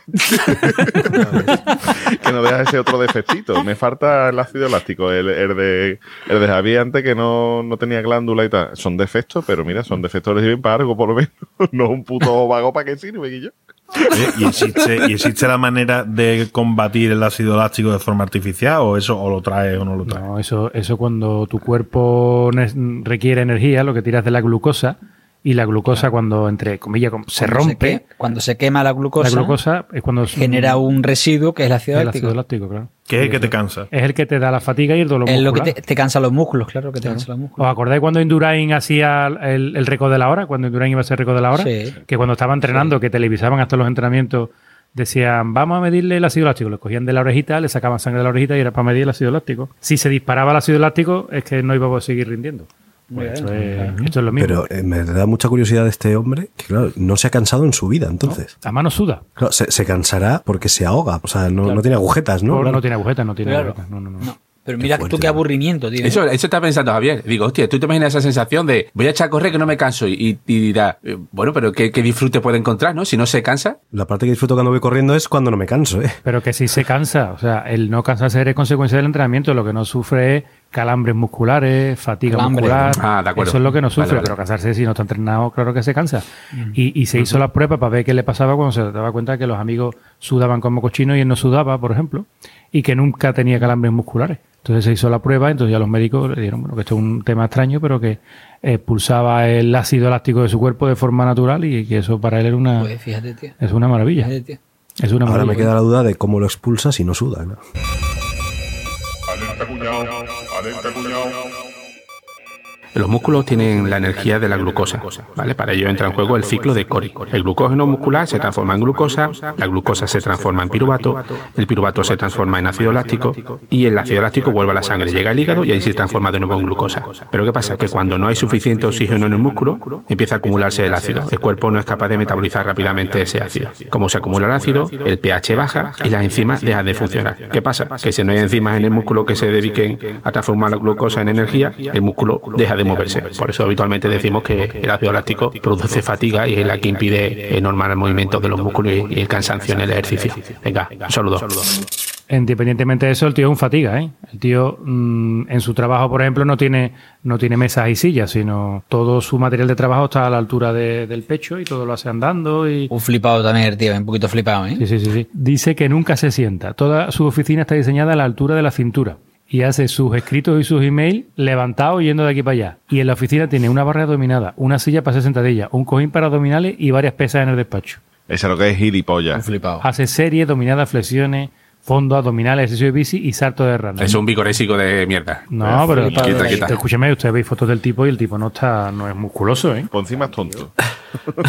que no deja ese otro defectito. Me falta el ácido elástico, el, el de, el de Javier antes que no, no tenía glándula y tal. Son defectos, pero mira, son defectos que sirven para algo, por lo menos. no un puto ovago para qué sirve, Guillo. ¿Y existe, ¿Y existe la manera de combatir el ácido elástico de forma artificial o eso o lo trae o no lo trae? No, eso, eso cuando tu cuerpo requiere energía, lo que tiras de la glucosa, y la glucosa cuando, entre comillas, com- se Cuando rompe, que- cuando se quema la glucosa, la glucosa es cuando es- genera un residuo que es el ácido el láctico. ácido láctico, claro. ¿Qué es el que te cansa? Es el que te da la fatiga y el dolor Es lo que te, te cansa los músculos, claro que te cansa los ¿Os músculos. acordáis cuando Indurain hacía el, el récord de la hora? Cuando Indurain iba a ser récord de la hora. Sí. Que cuando estaba entrenando, que televisaban hasta los entrenamientos, decían, vamos a medirle el ácido láctico. Le cogían de la orejita, le sacaban sangre de la orejita y era para medir el ácido láctico. Si se disparaba el ácido láctico, es que no iba a seguir rindiendo. Pues esto, es, esto es lo mismo. Pero eh, me da mucha curiosidad de este hombre, que claro, no se ha cansado en su vida, entonces. a mano suda. Claro, se, se cansará porque se ahoga, o sea, no, no tiene agujetas, ¿no? Claro. no tiene agujetas, no tiene Claro. agujetas. No, no, no. Pero mira fuerte, tú qué aburrimiento, tío. Eso, eso está pensando Javier. Digo, hostia, tú te imaginas esa sensación de voy a echar a correr que no me canso y, y, dirá, eh, bueno, pero ¿qué, qué disfrute puede encontrar, no? Si no se cansa. La parte que disfruto cuando voy corriendo es cuando no me canso, ¿eh? Pero que si se cansa, o sea, el no cansarse es consecuencia del entrenamiento, lo que no sufre es calambres musculares, fatiga Calambre. muscular. Ah, de acuerdo. Eso es lo que no sufre, vale. pero cansarse si no está entrenado, claro que se cansa. Y, y se hizo la prueba para ver qué le pasaba cuando se daba cuenta que los amigos sudaban como cochinos y él no sudaba, por ejemplo, y que nunca tenía calambres musculares. Entonces se hizo la prueba, entonces ya los médicos le dieron, bueno, que esto es un tema extraño, pero que expulsaba el ácido eláctico de su cuerpo de forma natural y que eso para él era una, Pues fíjate, tío. es una maravilla. Fíjate, tío. Es una Ahora maravilla. me queda la duda de cómo lo expulsa si no suda, ¿no? Los músculos tienen la energía de la glucosa, ¿vale? Para ello entra en juego el ciclo de Cori. El glucógeno muscular se transforma en glucosa, la glucosa se transforma en piruvato, el piruvato se transforma en ácido láctico y el ácido láctico vuelve a la sangre, llega al hígado y ahí se transforma de nuevo en glucosa. Pero ¿qué pasa? Que cuando no hay suficiente oxígeno en el músculo, empieza a acumularse el ácido. El cuerpo no es capaz de metabolizar rápidamente ese ácido. Como se acumula el ácido, el pH baja y las enzimas dejan de funcionar. ¿Qué pasa? Que si no hay enzimas en el músculo que se dediquen a transformar la glucosa en energía, el músculo deja de moverse. Por eso habitualmente decimos que el ácido láctico produce fatiga y es la que impide eh, normal el movimiento de los músculos y el cansancio en el ejercicio. Venga, un saludo. Independientemente de eso, el tío es un fatiga, ¿eh? El tío mm, en su trabajo, por ejemplo, no tiene, no tiene mesas y sillas, sino todo su material de trabajo está a la altura de- del pecho y todo lo hace andando y... Un flipado también, tío, un poquito flipado, ¿eh? Sí, sí, sí, sí. Dice que nunca se sienta. Toda su oficina está diseñada a la altura de la cintura. Y hace sus escritos y sus emails levantados yendo de aquí para allá. Y en la oficina tiene una barra dominada, una silla para hacer sentadilla, un cojín para abdominales y varias pesas en el despacho. Eso es lo que es Un gilipollas. flipado. Hace series, dominadas, flexiones, fondo, abdominales, ejercicio de bici y salto de rana. Es un vigorésico de mierda. No, pero Flipado Quita, de ahí. quita. escúchame, usted veis fotos del tipo y el tipo no está, no es musculoso, ¿eh? Por encima es tonto.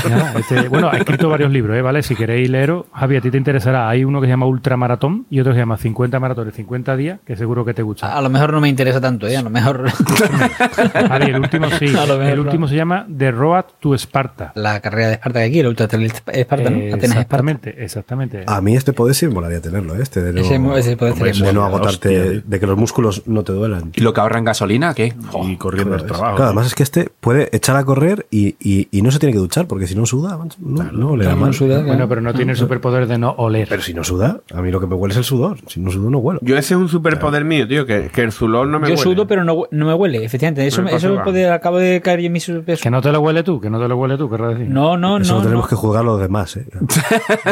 Ya, este, bueno, ha escrito varios libros, ¿eh? ¿vale? Si queréis leeros, Javi, a ti te interesará. Hay uno que se llama Ultramaratón y otro que se llama 50 maratones, 50 días, que seguro que te gusta. A lo mejor no me interesa tanto, ¿eh? A lo mejor Javi, el último sí. El no. último se llama The Road to Sparta. la carrera de Esparta que aquí, el Ultra Trail Esparta, ¿no? Eh, Atenas Esparta. exactamente, exactamente. A mí este poder sí me molaría tenerlo, ¿eh? este de no, Ese, ese puede Hombre, ser. de no agotarte, de que los músculos no te duelan. ¿Y lo que ahorra en gasolina? ¿Qué? Y corriendo el Claro, trabajo. claro, además es que este puede echar a correr y, y- y no se tiene que duchar, porque si no suda, no, no le da Claro, mal. no suda, claro. Bueno, pero no tiene el superpoder de no oler. Pero si no suda, a mí lo que me huele es el sudor. Si no sudo, no huelo. Yo ese es un superpoder mío, tío, que, que el zulor no me Yo huele. sudo, pero no, no me huele, efectivamente. Eso, Me eso puede, acabo de caer yo en mi superpeso. Que no te lo huele tú, que no te lo huele tú, querrás decir. No, no, Eso no. lo tenemos no. que juzgar los demás, ¿eh?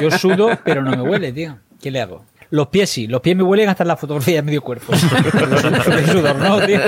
Yo sudo, pero no me huele, tío. ¿Qué le hago? Los pies sí, los pies me huelen hasta la fotografía de medio cuerpo. El sudor no, tío.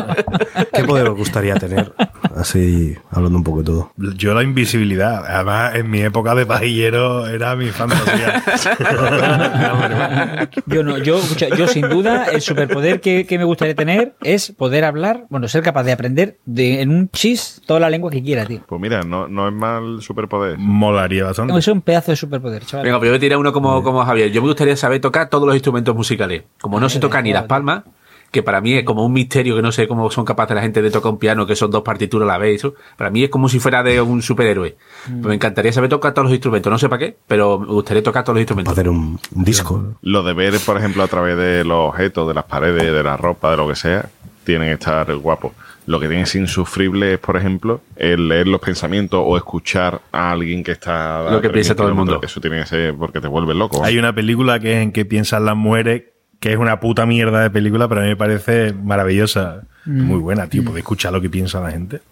¿Qué poder os gustaría tener? Así, hablando un poco de todo. Yo la invisibilidad. Además, en mi época de pajillero era mi fantasía. Yo no, yo, escucha, yo sin duda, el superpoder que, que me gustaría tener es poder hablar, bueno, ser capaz de aprender de, en un chis toda la lengua que quiera, tío. Pues mira, no, no es mal superpoder. Molaría bastante. Eso es un pedazo de superpoder, chaval. Venga, pero yo voy a tirar uno como, como Javier. Yo me gustaría saber tocar todos los instrumentos musicales. Como no se tocan ni las palmas, que para mí es como un misterio que no sé cómo son capaces la gente de tocar un piano, que son dos partituras a la vez. Eso. Para mí es como si fuera de un superhéroe. Pues me encantaría saber tocar todos los instrumentos. No sé para qué, pero me gustaría tocar todos los instrumentos. hacer un, un disco. Lo de ver, por ejemplo, a través de los objetos, de las paredes, de la ropa, de lo que sea, tienen que estar guapos. Lo que tiene ser insufrible es, por ejemplo, el leer los pensamientos o escuchar a alguien que está... Lo que piensa 3.000 todo el mundo. Eso tiene que ser porque te vuelve loco. Hay una película que es en que piensan las mujeres, que es una puta mierda de película, pero a mí me parece maravillosa. Muy buena, tío, poder escuchar lo que piensa la gente.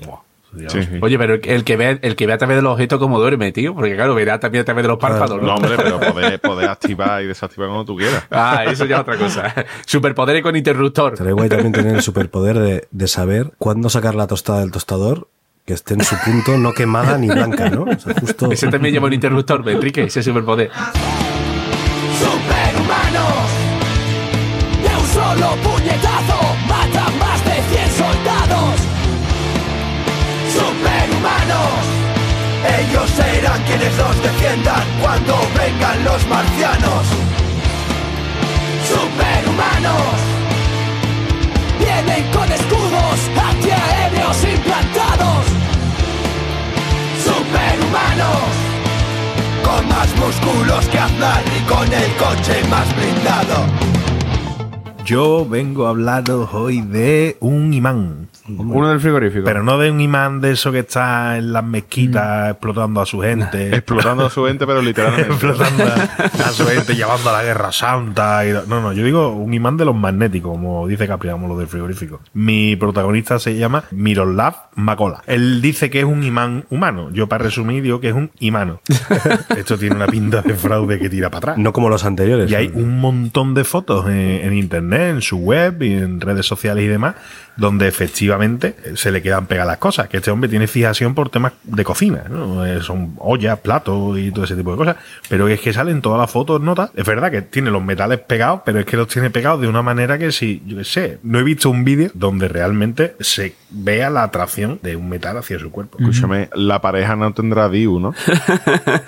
Sí, digamos. sí. Oye, pero el- el que ve, el que ve a través de los objetos como duerme, tío. Porque claro, verá también a través de los párpados, No, ¿no? hombre, pero poder, poder activar y desactivar cuando tú quieras. Ah, eso ya es otra cosa. Superpoderes con interruptor. Estaría guay también tener el superpoder de, de saber cuándo sacar la tostada del tostador que esté en su punto, no quemada ni blanca, ¿no? O sea, justo. Ese también lleva un interruptor, Enrique, ese superpoder. Superhumanos De un solo puñetazo los defiendan Cuando vengan los marcianos Superhumanos Vienen con escudos antiaéreos implantados Superhumanos con más músculos que Aznar y con el coche más blindado. Yo vengo a hablaros hoy de un imán. Uno del frigorífico. Pero no de un imán de eso que está en las mezquitas explotando a su gente. Explotando a su gente, pero literalmente. explotando a su gente, llevando a la guerra santa. y- no, no, yo digo un imán de los magnéticos, como dice Capri, como los del frigorífico. Mi protagonista se llama Miroslav Makola. Él dice que es un imán humano. Yo, para resumir, digo que es un imano. Esto tiene una pinta de fraude que tira para atrás. No como los anteriores. Y hay un montón de fotos en, en internet, en su web y en redes sociales y demás, donde efectivamente se le quedan pegadas las cosas. Que este hombre tiene fijación por temas de cocina, ¿no? Eh, Son ollas, platos y todo ese tipo de cosas. Pero es que salen todas las fotos, notas. Es verdad que tiene los metales pegados, pero es que los tiene pegados de una manera que si, yo qué sé, no he visto un vídeo donde realmente se vea la atracción de un metal hacia su cuerpo. Escúchame, la pareja no tendrá DIU, ¿no?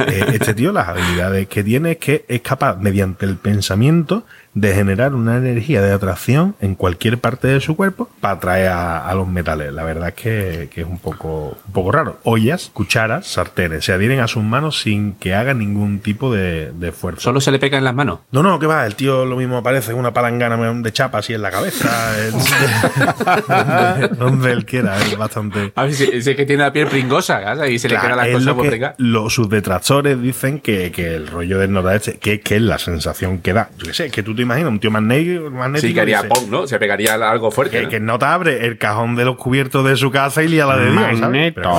Eh, este tío, las habilidades que tiene es que es capaz, mediante el pensamiento, de generar una energía de atracción en cualquier parte de su cuerpo para atraer a, a los metales. La verdad es que, que es un poco, un poco raro. Ollas, cucharas, sartenes se adhieren a sus manos sin que haga ningún tipo de, de esfuerzo. Solo se le pega en las manos. No, no, que va, el tío lo mismo parece una palangana de chapa así en la cabeza. el- donde, donde él quiera, es bastante. A ver, si, es que tiene la piel pringosa, ¿sabes? y se le queda la cosa lo por que los, sus detractores dicen que, que el rollo del noroeste, que, que es la sensación que da. Yo qué sé, que tú te imaginas un tío magnético, magnético Sí, que haría pong, ¿no? Se pegaría algo fuerte. que, ¿no? que no te abre el cajón de los cubiertos de su casa y lía la de Dios, ¿sabes? Pero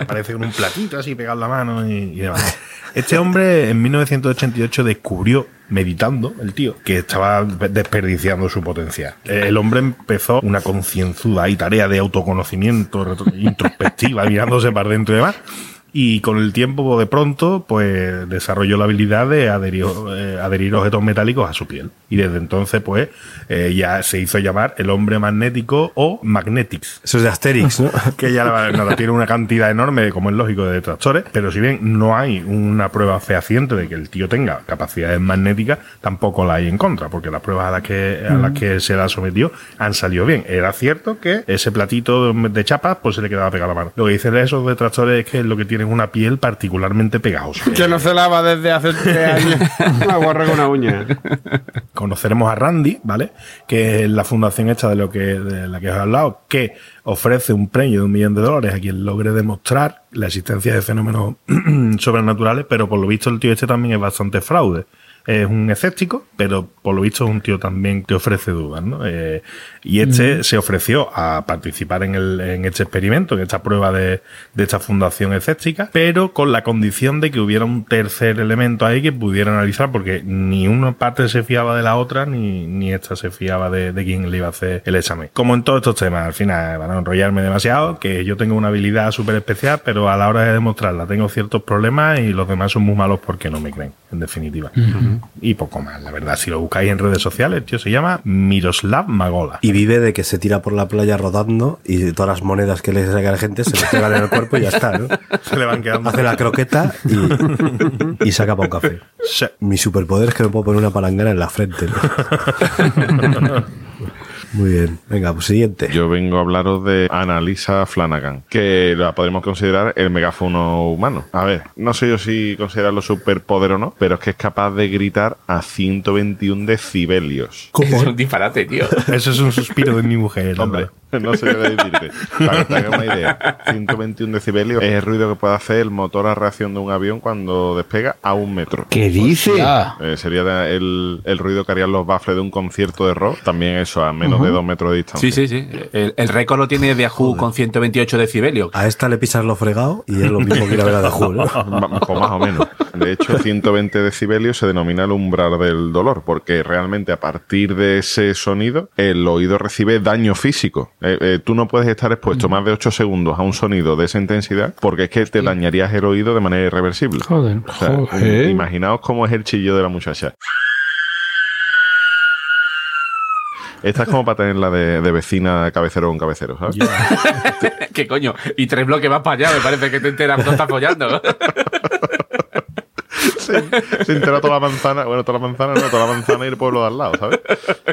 aparece con un platito así pegado en la mano y, y demás. Este hombre en 1988 descubrió, meditando, el tío, que estaba desperdiciando su potencial. El hombre empezó una concienzuda y tarea de autoconocimiento, introspectiva, mirándose para dentro y demás. Y con el tiempo, de pronto, pues desarrolló la habilidad de adherir, eh, adherir objetos metálicos a su piel. Y desde entonces, pues, eh, ya se hizo llamar el hombre magnético o Magnetics. Eso es de Asterix, ¿no? Que ya nada, tiene una cantidad enorme, como es lógico, de detractores. Pero si bien no hay una prueba fehaciente de que el tío tenga capacidades magnéticas, tampoco la hay en contra, porque las pruebas a las que, a las que se la sometió han salido bien. Era cierto que ese platito de chapas, pues se le quedaba pegado a la mano. Lo que dicen esos detractores es que lo que tienen es una piel particularmente pegajosa. Que no se lava desde hace tres años. Una guarra con una uña. conoceremos a Randy, ¿vale? Que es la fundación esta de lo que de la que os he hablado, que ofrece un premio de un millón de dólares a quien logre demostrar la existencia de fenómenos sobrenaturales, pero por lo visto el tío este también es bastante fraude. Es un escéptico, pero por lo visto es un tío también que ofrece dudas, ¿no? Eh, y este se ofreció a participar en, el, en este experimento, en esta prueba de, de esta fundación escéptica, pero con la condición de que hubiera un tercer elemento ahí que pudiera analizar, porque ni una parte se fiaba de la otra, ni, ni esta se fiaba de, de quien le iba a hacer el examen. Como en todos estos temas, al final, van a enrollarme demasiado, que yo tengo una habilidad súper especial, pero a la hora de demostrarla tengo ciertos problemas y los demás son muy malos porque no me creen, en definitiva. Y poco más, la verdad. Si lo buscáis en redes sociales, tío se llama Miroslav Magola. Y vive de que se tira por la playa rodando y todas las monedas que le saca a la gente se le pegan en el cuerpo y ya está, ¿no? Se le van quedando. Hace la croqueta y, y saca para un café. Sí. Mi superpoder es que me puedo poner una palangana en la frente. ¿no? Muy bien. Venga, pues siguiente. Yo vengo a hablaros de Annalisa Flanagan, que la podemos considerar el megáfono humano. A ver, no sé yo si considerarlo superpoder o no, pero es que es capaz de gritar a 121 decibelios. Es un disparate, tío. Eso es un suspiro de mi mujer, hombre. Hombre, no sé qué decirte. Para que te hagas una idea, 121 decibelios es el ruido que puede hacer el motor a reacción de un avión cuando despega a un metro. ¿Qué dice? Ya. Eh, sería el, el ruido que harían los baffles de un concierto de rock. También eso, a menos de dos metros de distancia. Sí, sí, sí. El, el récord lo tiene de Yahoo con 128 decibelios. A esta le pisas lo fregado y es lo mismo que ir a ver a The Who, ¿no? Pues más o menos. De hecho, 120 decibelios se denomina el umbral del dolor, porque realmente a partir de ese sonido, el oído recibe daño físico. Eh, eh, tú no puedes estar expuesto más de 8 segundos a un sonido de esa intensidad, porque es que te dañarías el oído de manera irreversible. Joder. O sea, imaginaos cómo es el chillo de la muchacha. Esta es como para tenerla de, de vecina cabecero con cabecero, ¿sabes? ¿Qué coño? Y tres bloques más para allá, me parece que te enteras cuando estás follando. se, se entera toda la manzana, bueno, toda la manzana, no, toda la manzana y el pueblo de al lado, ¿sabes?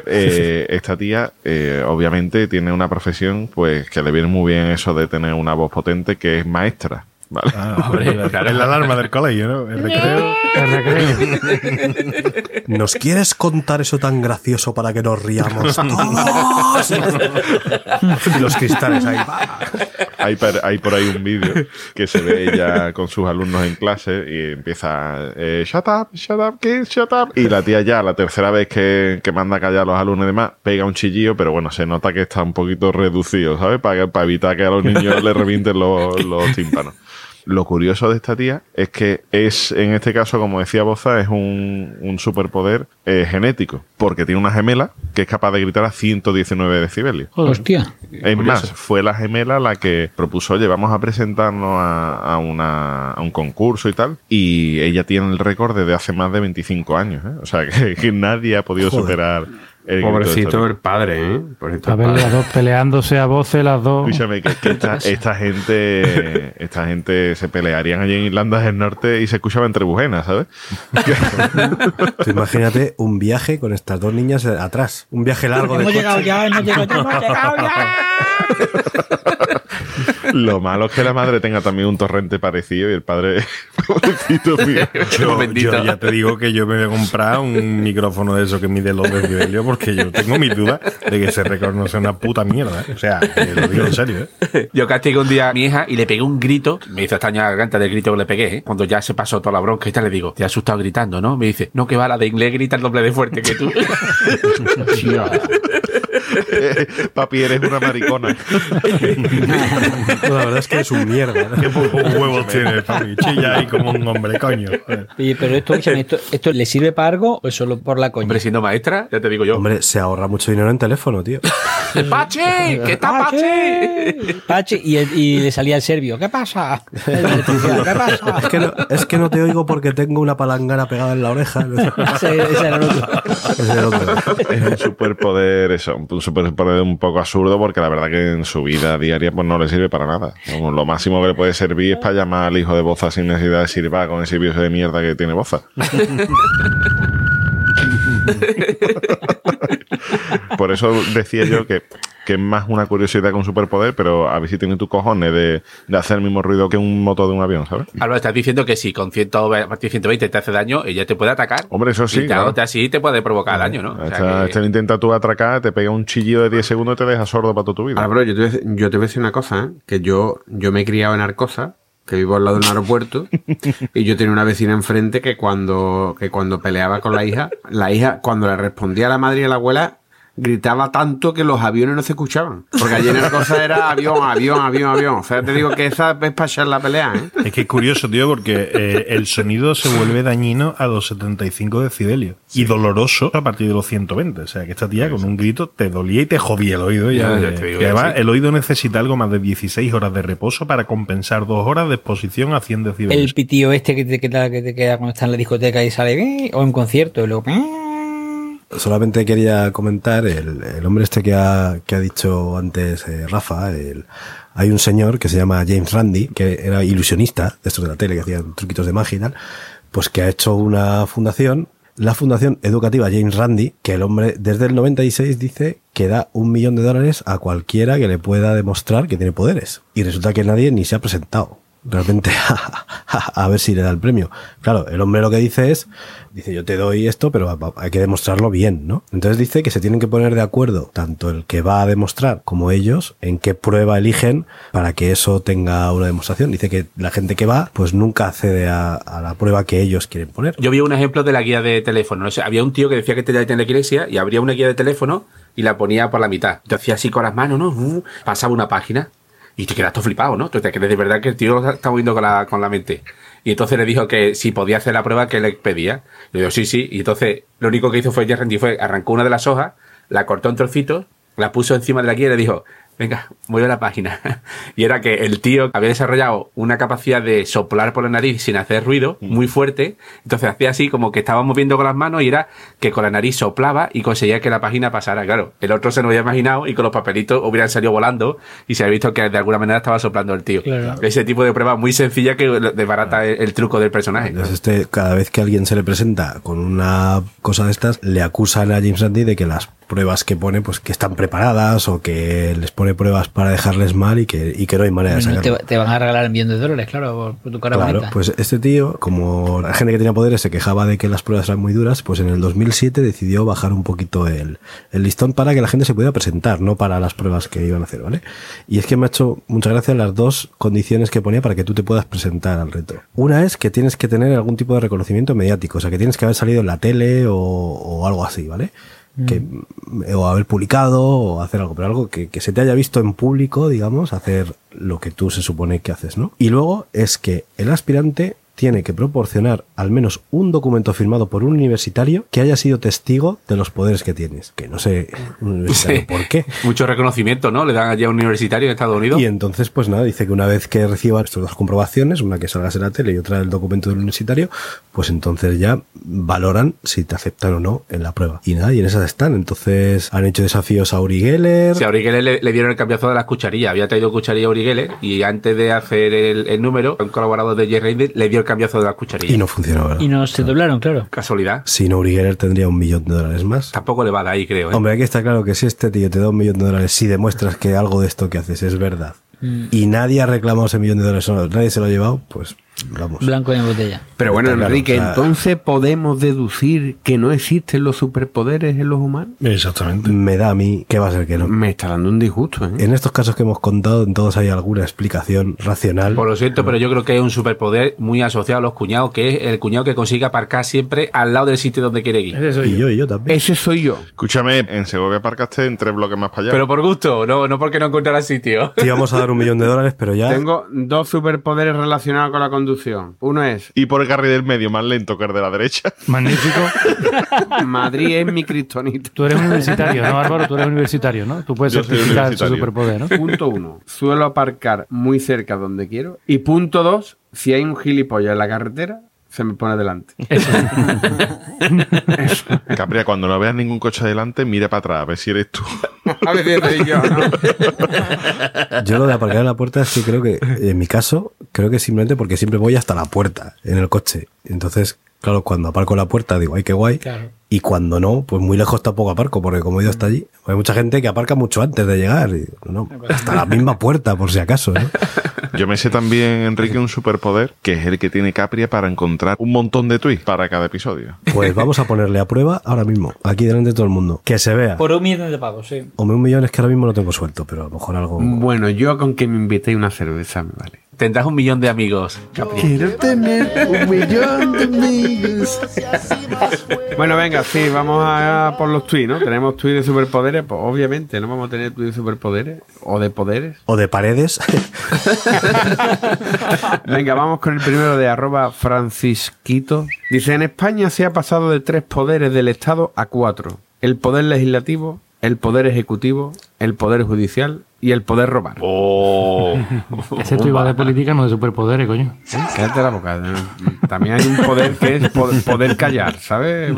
Eh, esta tía, eh, obviamente, tiene una profesión, pues, que le viene muy bien eso de tener una voz potente, que es maestra, ¿vale? Ah, hombre, es la alarma del colegio, ¿no? El recreo. El recreo. ¿Nos quieres contar eso tan gracioso para que nos riamos todos? y los cristales ahí. Hay, per- hay por ahí un vídeo que se ve ella con sus alumnos en clase y empieza, eh, shut up, shut up, kids, shut up. Y la tía ya, la tercera vez que, que manda a callar a los alumnos y demás, pega un chillillo, pero bueno, se nota que está un poquito reducido, ¿sabes? Para, para evitar que a los niños le revienten los, los tímpanos. Lo curioso de esta tía es que es, en este caso, como decía Boza, es un, un superpoder eh, genético, porque tiene una gemela que es capaz de gritar a 119 decibelios. Hostia. Es más, fue la gemela la que propuso, oye, vamos a presentarnos a, a una, a un concurso y tal. Y ella tiene el récord desde hace más de 25 años. ¿eh? O sea, que, que nadie ha podido Joder. superar el Pobrecito el padre, ¿eh? Pobrecito A ver, padre. las dos peleándose a voces, las dos. Escúchame, que, que esta, esta gente esta gente se pelearían allí en Irlanda del Norte y se escuchaba entre bujenas, ¿sabes? Tú imagínate un viaje con estas dos niñas atrás. Un viaje largo de Hemos coche. llegado ya, hemos llegado ya, hemos llegado ya. Lo malo es que la madre tenga también un torrente parecido y el padre, pobrecito mío. Yo, ya te digo que yo me voy a comprar un micrófono de eso que mide los decibelios porque yo tengo mis dudas de que no sea una puta mierda. ¿eh? O sea, lo digo en serio. ¿eh? Yo castigué un día a mi hija y le pegué un grito. Me hizo estañar la garganta del grito que le pegué. ¿eh? Cuando ya se pasó toda la bronca y tal, le digo, te has asustado gritando, ¿no? Me dice, no, que va, la de inglés grita el doble de fuerte que tú. Papi, eres una maricona. La verdad es que es un mierda. ¿no? Qué pocos huevos tienes, papi. Chilla ahí como un hombre, coño. Oye, pero esto, ¿esto, ¿esto le sirve para algo o es solo por la coña? Hombre, siendo maestra, ya te digo yo. Hombre, se ahorra mucho dinero en teléfono, tío. ¡Pachi! ¿Qué está? ¡Pache! Pache, y, y le salía el serbio. ¿Qué pasa? ¿Qué pasa? Es que, no, es que no te oigo porque tengo una palangana pegada en la oreja. Ese, ese era el otro. Ese es el otro. Es un superpoder, eso, un superpoder un poco absurdo porque la verdad que en su vida diaria pues no le sirve para nada. Lo máximo que le puede servir es para llamar al hijo de Boza sin necesidad de sirva con ese virus de mierda que tiene Boza. Por eso decía yo que, que es más una curiosidad que un superpoder, pero a ver si tiene tu cojones de, de hacer el mismo ruido que un motor de un avión, ¿sabes? Álvaro, estás diciendo que si con 100, a partir de 120 te hace daño, ella te puede atacar. Hombre, eso sí, Y te- claro. te- así te puede provocar daño, ¿no? O sea Esta, que- este intenta tú atracar, te pega un chillido de 10 segundos y te deja sordo para toda tu vida. Bro, yo te, voy a decir- yo te voy a decir una cosa, ¿eh? que yo, yo me he criado en Arcosa, que vivo al lado de un aeropuerto, y yo tenía una vecina enfrente que cuando, que cuando peleaba con la hija, la hija, cuando le respondía a la madre y a la abuela, gritaba tanto que los aviones no se escuchaban. Porque allí en Arcosa era avión, avión, avión, avión. O sea, te digo que esa es para echar la pelea, ¿eh? Es que es curioso, tío, porque eh, el sonido se vuelve dañino a los 75 decibelios y doloroso a partir de los 120. O sea, que esta tía con un grito te dolía y te jodía el oído. Ya, Ya, ya digo y además, sí. el oído necesita algo más de 16 horas de reposo para compensar dos horas de exposición a 100 decibelios. El pitío este que te, queda, que te queda cuando estás en la discoteca y sale, "Eh", o en concierto, y luego. Solamente quería comentar el, hombre este que ha, dicho antes eh, Rafa. hay un señor que se llama James Randi, que era ilusionista de estos de la tele, que hacían truquitos de magia y tal, pues que ha hecho una fundación, la Fundación Educativa James Randi, que el hombre desde el 96 dice que da un millón de dólares a cualquiera que le pueda demostrar que tiene poderes. Y resulta que nadie ni se ha presentado realmente a, a ver si le da el premio. Claro, el hombre lo que dice es, dice yo te doy esto, pero hay que demostrarlo bien, ¿no? Entonces dice que se tienen que poner de acuerdo tanto el que va a demostrar como ellos en qué prueba eligen para que eso tenga una demostración. Dice que la gente que va pues nunca accede a, la prueba que ellos quieren poner. Yo vi un ejemplo de la guía de teléfono. No sé, había un tío que decía que tenía iglesia y abría una guía de teléfono y la ponía por la mitad. Te hacía así con las manos, ¿no? Uh, Pasaba una página y te quedas todo flipado, ¿no? Tú te crees de verdad que el tío lo está moviendo con la, con la mente. Y entonces le dijo que si podía hacer la prueba que le pedía. Le digo, sí, sí. Y entonces lo único que hizo fue Jerry fue arrancó una de las hojas, la cortó en trocitos, la puso encima de la guía y le dijo, venga, mueve la página. y era que el tío había desarrollado una capacidad de soplar por la nariz sin hacer ruido, muy fuerte. Entonces hacía así como que estaba moviendo con las manos y era que con la nariz soplaba y conseguía que la página pasara. Claro, el otro se lo había imaginado y con los papelitos hubieran salido volando y se había visto que de alguna manera estaba soplando el tío. Claro. Ese tipo de prueba muy sencilla que desbarata el, el truco del personaje. Entonces este, cada vez que alguien se le presenta con una cosa de estas, le acusan a James Randi de que las pruebas que pone, pues que están preparadas o que les pone pruebas para dejarles mal y que, y que no hay manera de sacarlo. te, te van a regalar un millón de dólares, claro, por, tu cara Claro, bonita. pues este tío, como la gente que tenía poderes se quejaba de que las pruebas eran muy duras, pues en el 2007 decidió bajar un poquito el, el listón para que la gente se pudiera presentar, no para las pruebas que iban a hacer, ¿vale? Y es que me ha hecho mucha gracia las dos condiciones que ponía para que tú te puedas presentar al reto. Una es que tienes que tener algún tipo de reconocimiento mediático, o sea, que tienes que haber salido en la tele o, o algo así, ¿vale? Que, o haber publicado o hacer algo, pero algo que, que se te haya visto en público, digamos, hacer lo que tú se supone que haces, ¿no? Y luego es que el aspirante tiene que proporcionar al menos un documento firmado por un universitario que haya sido testigo de los poderes que tienes. Que no sé un universitario Sí. por qué. Mucho reconocimiento, ¿no? Le dan allá a un universitario en Estados Unidos. Y entonces, pues nada, dice que una vez que reciba estas dos comprobaciones, una que salgas en la tele y otra el documento del universitario, pues entonces ya valoran si te aceptan o no en la prueba. Y nada, y en esas están. Entonces han hecho desafíos a Uri Geller. Sí, a Uri Geller le, le dieron el cambiazo de las cucharillas. Había traído cucharilla a Uri Geller y antes de hacer el, el número, un colaborador de Jerry le dio el cambiazo de las cucharillas. Y no funcionó, ¿verdad? Y no se doblaron, claro. Casualidad. Si no, Uri Geller tendría un millón de dólares más. Tampoco le va de ahí, creo. ¿eh? Hombre, aquí está claro que si este tío te da un millón de dólares, si demuestras que algo de esto que haces es verdad, Mm. y nadie ha reclamado ese millón de dólares, no, nadie se lo ha llevado, pues vamos. Blanco en botella. Pero bueno, Está claro, Enrique, o sea- entonces podemos deducir que no existen los superpoderes en los humanos. Exactamente. Me da a mí que va a ser que no. Me está dando un disgusto, ¿eh? En estos casos que hemos contado, en todos hay alguna explicación racional. Por lo siento, pero yo creo que hay un superpoder muy asociado a los cuñados, que es el cuñado que consigue aparcar siempre al lado del sitio donde quiere ir. Ese soy Y yo. yo, y yo también. Ese soy yo. Escúchame, en Segovia aparcaste en tres bloques más para allá. Pero por gusto, no, no porque no encontrara sitio. Te íbamos a dar un millón de dólares, pero ya. Tengo dos superpoderes relacionados con la conducción. Uno es Y por el carril del medio, más lento que el de la derecha. Magnífico. Madrid es mi cristonito. Tú eres universitario, ¿no, Álvaro? Tú eres universitario, ¿no? Tú puedes su universitario. superpoder, ¿no? Punto uno. Suelo aparcar muy cerca donde quiero. Y punto dos. Si hay un gilipollas en la carretera, se me pone delante. Capria, cuando no veas ningún coche adelante, mira para atrás, a ver si eres tú. A yo, ¿no? Yo lo de aparcar en la puerta es que creo que, en mi caso, creo que simplemente porque siempre voy hasta la puerta en el coche. Entonces, claro, cuando aparco en la puerta digo, ay, qué guay. Claro. Y cuando no, pues muy lejos tampoco aparco, porque como he ido hasta allí, hay mucha gente que aparca mucho antes de llegar. y, no, hasta la misma puerta, por si acaso. ¿no? Yo me sé también, Enrique, un superpoder, que es el que tiene Capria para encontrar un montón de tweets para cada episodio. Pues vamos a ponerle a prueba ahora mismo, aquí delante de todo el mundo. Que se vea. Por un millón de pavos, sí. Hombre, un millón es que ahora mismo no tengo suelto, pero a lo mejor algo. Bueno, yo con que me invitéis una cerveza me vale. Tendrás un millón de amigos. Capri. Quiero tener un millón de amigos. Bueno, venga, sí, vamos a por los tweets, ¿no? Tenemos tweets de superpoderes, pues obviamente no vamos a tener tweets de superpoderes o de poderes. O de paredes. Venga, vamos con el primero de arroba francisquito. Dice, en España se ha pasado de tres poderes del Estado a cuatro. El poder legislativo, el poder ejecutivo, el poder judicial y el poder robar. Oh. Ese iba de política, no de superpoderes, coño. Cállate la boca. También hay un poder que es po- poder callar, ¿sabes?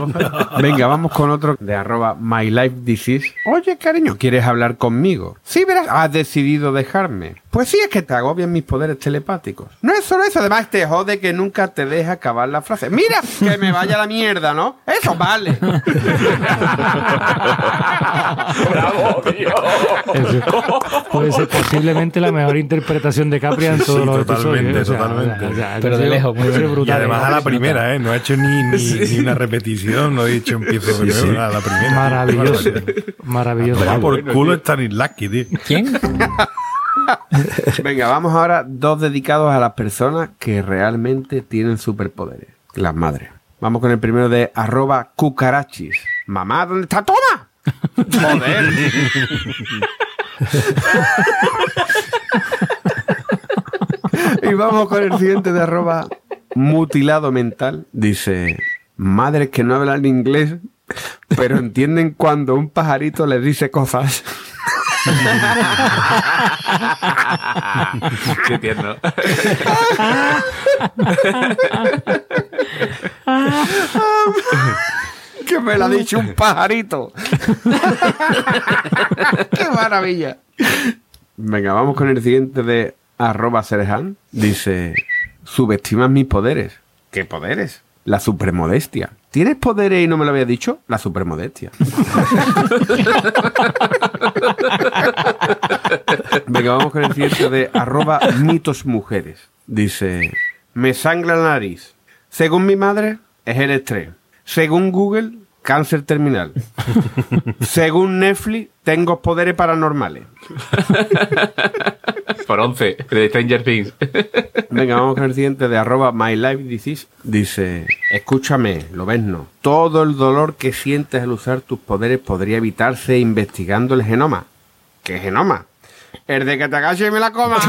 Venga, vamos con otro de arroba my life disease. Oye, cariño, ¿quieres hablar conmigo? Sí, verás, has decidido dejarme. Pues sí, es que te agobian mis poderes telepáticos. No es solo eso, además te jode que nunca te deja acabar la frase. Mira, que me vaya la mierda, ¿no? Eso vale. ¡Bravo, tío! Puede ser posiblemente la mejor interpretación de Capria en todos Sí, los totalmente, episodios. totalmente. Pero de lejos, muy puede ser bien. Y brutal. además a la primera, ¿eh? No ha hecho ni, ni, ni una repetición, no he dicho empiezo de nuevo, nada, a la primera. Maravilloso. Maravilloso. Toma por culo Stanislavski, tío. ¿Quién? Venga, vamos ahora dos dedicados a las personas que realmente tienen superpoderes. Las madres. Vamos con el primero de arroba cucarachis. Mamá, ¿dónde está? ¡Toma! Joder. y vamos con el siguiente de arroba mutilado mental. Dice, madres que no hablan inglés, pero entienden cuando un pajarito les dice cosas. Qué tierno. que me lo ha dicho un pajarito. ¡Qué maravilla! Venga, vamos con el siguiente de arroba Serhan. Dice, subestimas mis poderes. ¿Qué poderes? La supremodestia. ¿Tienes poderes y no me lo había dicho? La supremodestia. Venga, vamos con el siguiente de arroba mitos mujeres. Dice, me sangra la nariz. Según mi madre, es el estrés. Según Google, cáncer terminal. Según Netflix, tengo poderes paranormales. Por 11, de Stranger Things. Venga, vamos con el siguiente de arroba my life disease. Dice, escúchame, lo ves no. Todo el dolor que sientes al usar tus poderes podría evitarse investigando el genoma. ¿Qué genoma? El de que te agaches y me la coma.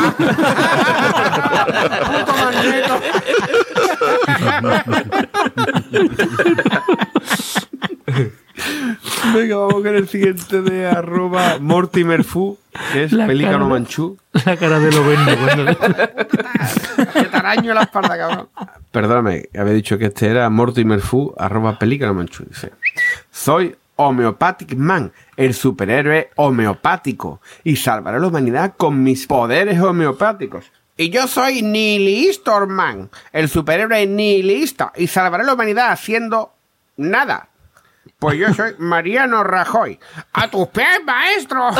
Venga, vamos con el siguiente de arroba Mortimer Fu, que es La pelícano cara manchú. La cara de lo cuando... ¡Qué taraño en la espalda, cabrón! Perdóname, había dicho que este era Mortimer Fu, arroba pelícano manchú. Dice, soy Homeopathic Man, el superhéroe homeopático, y salvaré a la humanidad con mis poderes homeopáticos. Y yo soy Nihilistor Man, el superhéroe nihilista, y salvaré a la humanidad haciendo nada. Pues yo soy Mariano Rajoy. ¡A tus pies, maestro!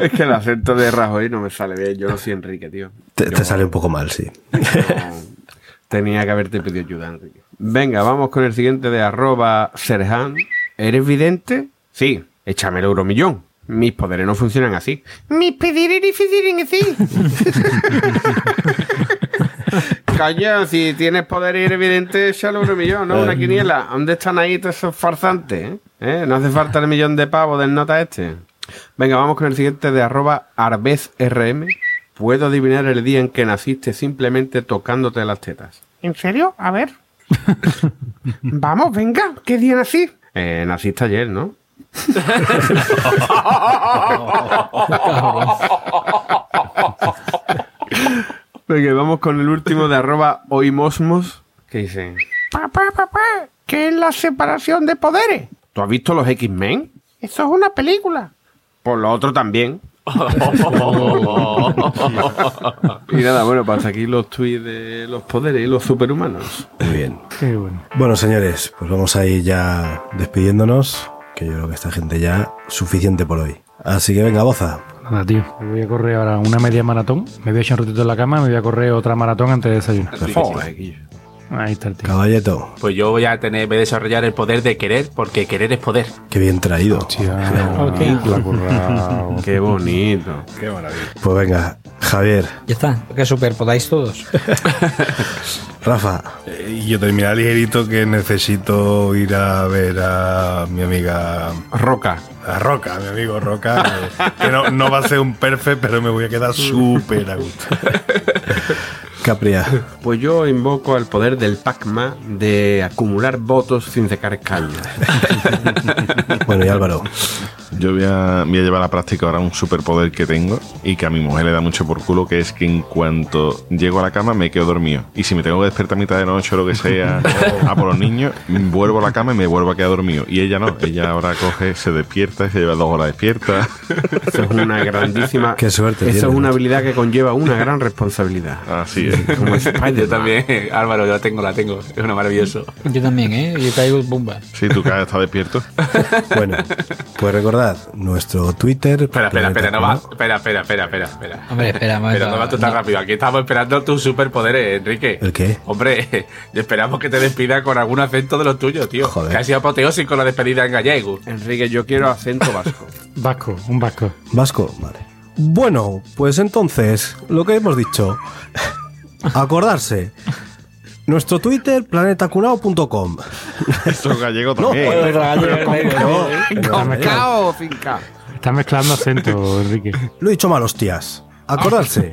Es que el acento de Rajoy no me sale bien. Yo no soy Enrique, tío. Te, Yo te sale un poco mal, sí. Tenía que haberte pedido ayuda, Enrique. Venga, vamos con el siguiente de arroba Serhan. ¿Eres vidente? Sí. Échame el euromillón. Mis poderes no funcionan así. Mis poderes no funcionan así. Coño, si tienes poder y eres vidente, échale un euromillón, ¿no? Una quiniela. ¿Dónde están ahí todos esos farsantes? eh? ¿Eh? No hace falta el millón de pavos del nota este. Venga, vamos con el siguiente de arroba arbezrm. Puedo adivinar el día en que naciste simplemente tocándote las tetas. ¿En serio? A ver. Vamos, venga. ¿Qué día nací? Eh, naciste ayer, ¿no? Venga, vamos con el último de arroba oimosmos. Que dice... Papá, papá, ¿qué es la separación de poderes? ¿Tú has visto los X-Men? Eso es una película. Por lo otro también. Y nada, bueno, pasa aquí los tweets de los poderes y los superhumanos. Muy bien. Qué bueno. Bueno, señores, pues vamos a ir ya despidiéndonos, que yo creo que esta gente ya suficiente por hoy. Así que venga, boza. Nada, tío. Me voy a correr ahora una media maratón. Me voy a echar un ratito en la cama me voy a correr otra maratón antes de desayunar. Guillo. Ahí está el tío. Caballeto, Pues yo voy a tener, voy a desarrollar el poder de querer, porque querer es poder. qué bien traído. Hostia, la ha currado. Qué bonito. Pues venga, Javier, Ya está. ¿Qué super podáis todos? Rafa, Eh, Y yo terminar ligerito que necesito ir a ver a mi amiga Roca. a Roca, mi amigo Roca, que, que no, no va a ser un perfect, pero me voy a quedar súper a gusto. Capria, Pues yo invoco al poder del Pac-Man de acumular votos sin sacar caña. bueno y Álvaro. Yo voy a, voy a llevar a la práctica ahora un superpoder que tengo y que a mi mujer le da mucho por culo, que es que en cuanto llego a la cama me quedo dormido. Y si me tengo que despertar a mitad de noche o lo que sea a por los niños, vuelvo a la cama y me vuelvo a quedar dormido. Y ella no, ella ahora coge, se despierta y se lleva dos horas despierta. Eso es una grandísima. Qué suerte Eso tienes, es una habilidad que conlleva una gran responsabilidad. Así es. Como. Yo también, Álvaro, yo la tengo, la tengo. Es una maravilloso. Yo también, ¿eh? Yo traigo bomba. Si tú cada vez estás despierto. Bueno, pues recordad, nuestro Twitter. Espera, espera, espera, no va. Espera, espera, espera, espera, espera. Hombre, espera, a Pero no vas tú tan no. rápido. Aquí estamos esperando tus superpoderes, Enrique. ¿El qué? Hombre, esperamos que te despida con algún acento de los tuyos, tío. Joder. Que ha sido apoteósico la despedida en gallego. Enrique, yo quiero acento vasco. Vasco, un vasco. Vasco, vale. Bueno, pues entonces, lo que hemos dicho. Acordarse. Nuestro Twitter, planetacunao.com. Esto es gallego No, también. Está mezclando, o finca? está mezclando acento, Enrique. Lo he dicho mal, hostias. Acordarse.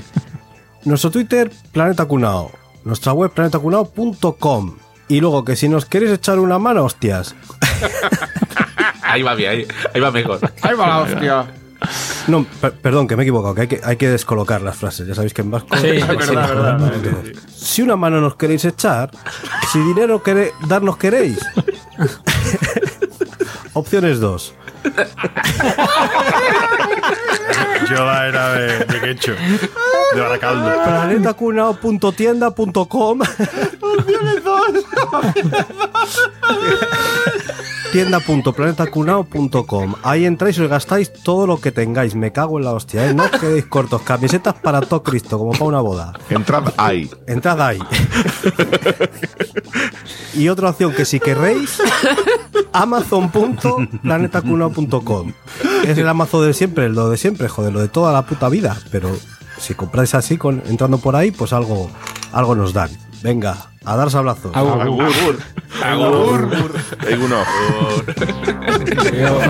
Nuestro Twitter, Planeta Cunao. Nuestra web, planetacunao.com. Y luego que si nos queréis echar una mano, hostias. Ahí va bien, ahí, ahí va mejor. Ahí va la hostia. No, per- perdón, que me he equivocado, que hay, que hay que descolocar las frases. Ya sabéis que en vasco. Sí, sí, descolocar, ¿no? Entonces, Si una mano nos queréis echar, si dinero quere- darnos queréis. Opciones 2. Yo la era de, de quecho. De Baracaldo. planetacunao.tienda.com tienda.planetacunao.com Ahí entráis y os gastáis todo lo que tengáis. Me cago en la hostia, ¿eh? No os quedéis cortos. Camisetas para todo Cristo, como para una boda. Entrad ahí. Entrad ahí. y otra opción que si querréis, amazon.planetacunao.com. Es el Amazon de siempre, lo de siempre, joder, lo de toda la puta vida. Pero si compráis así, con, entrando por ahí, pues algo, algo nos dan. Venga, a dar sablazos. Agur. Agur. Agur. Hay uno. Adiós.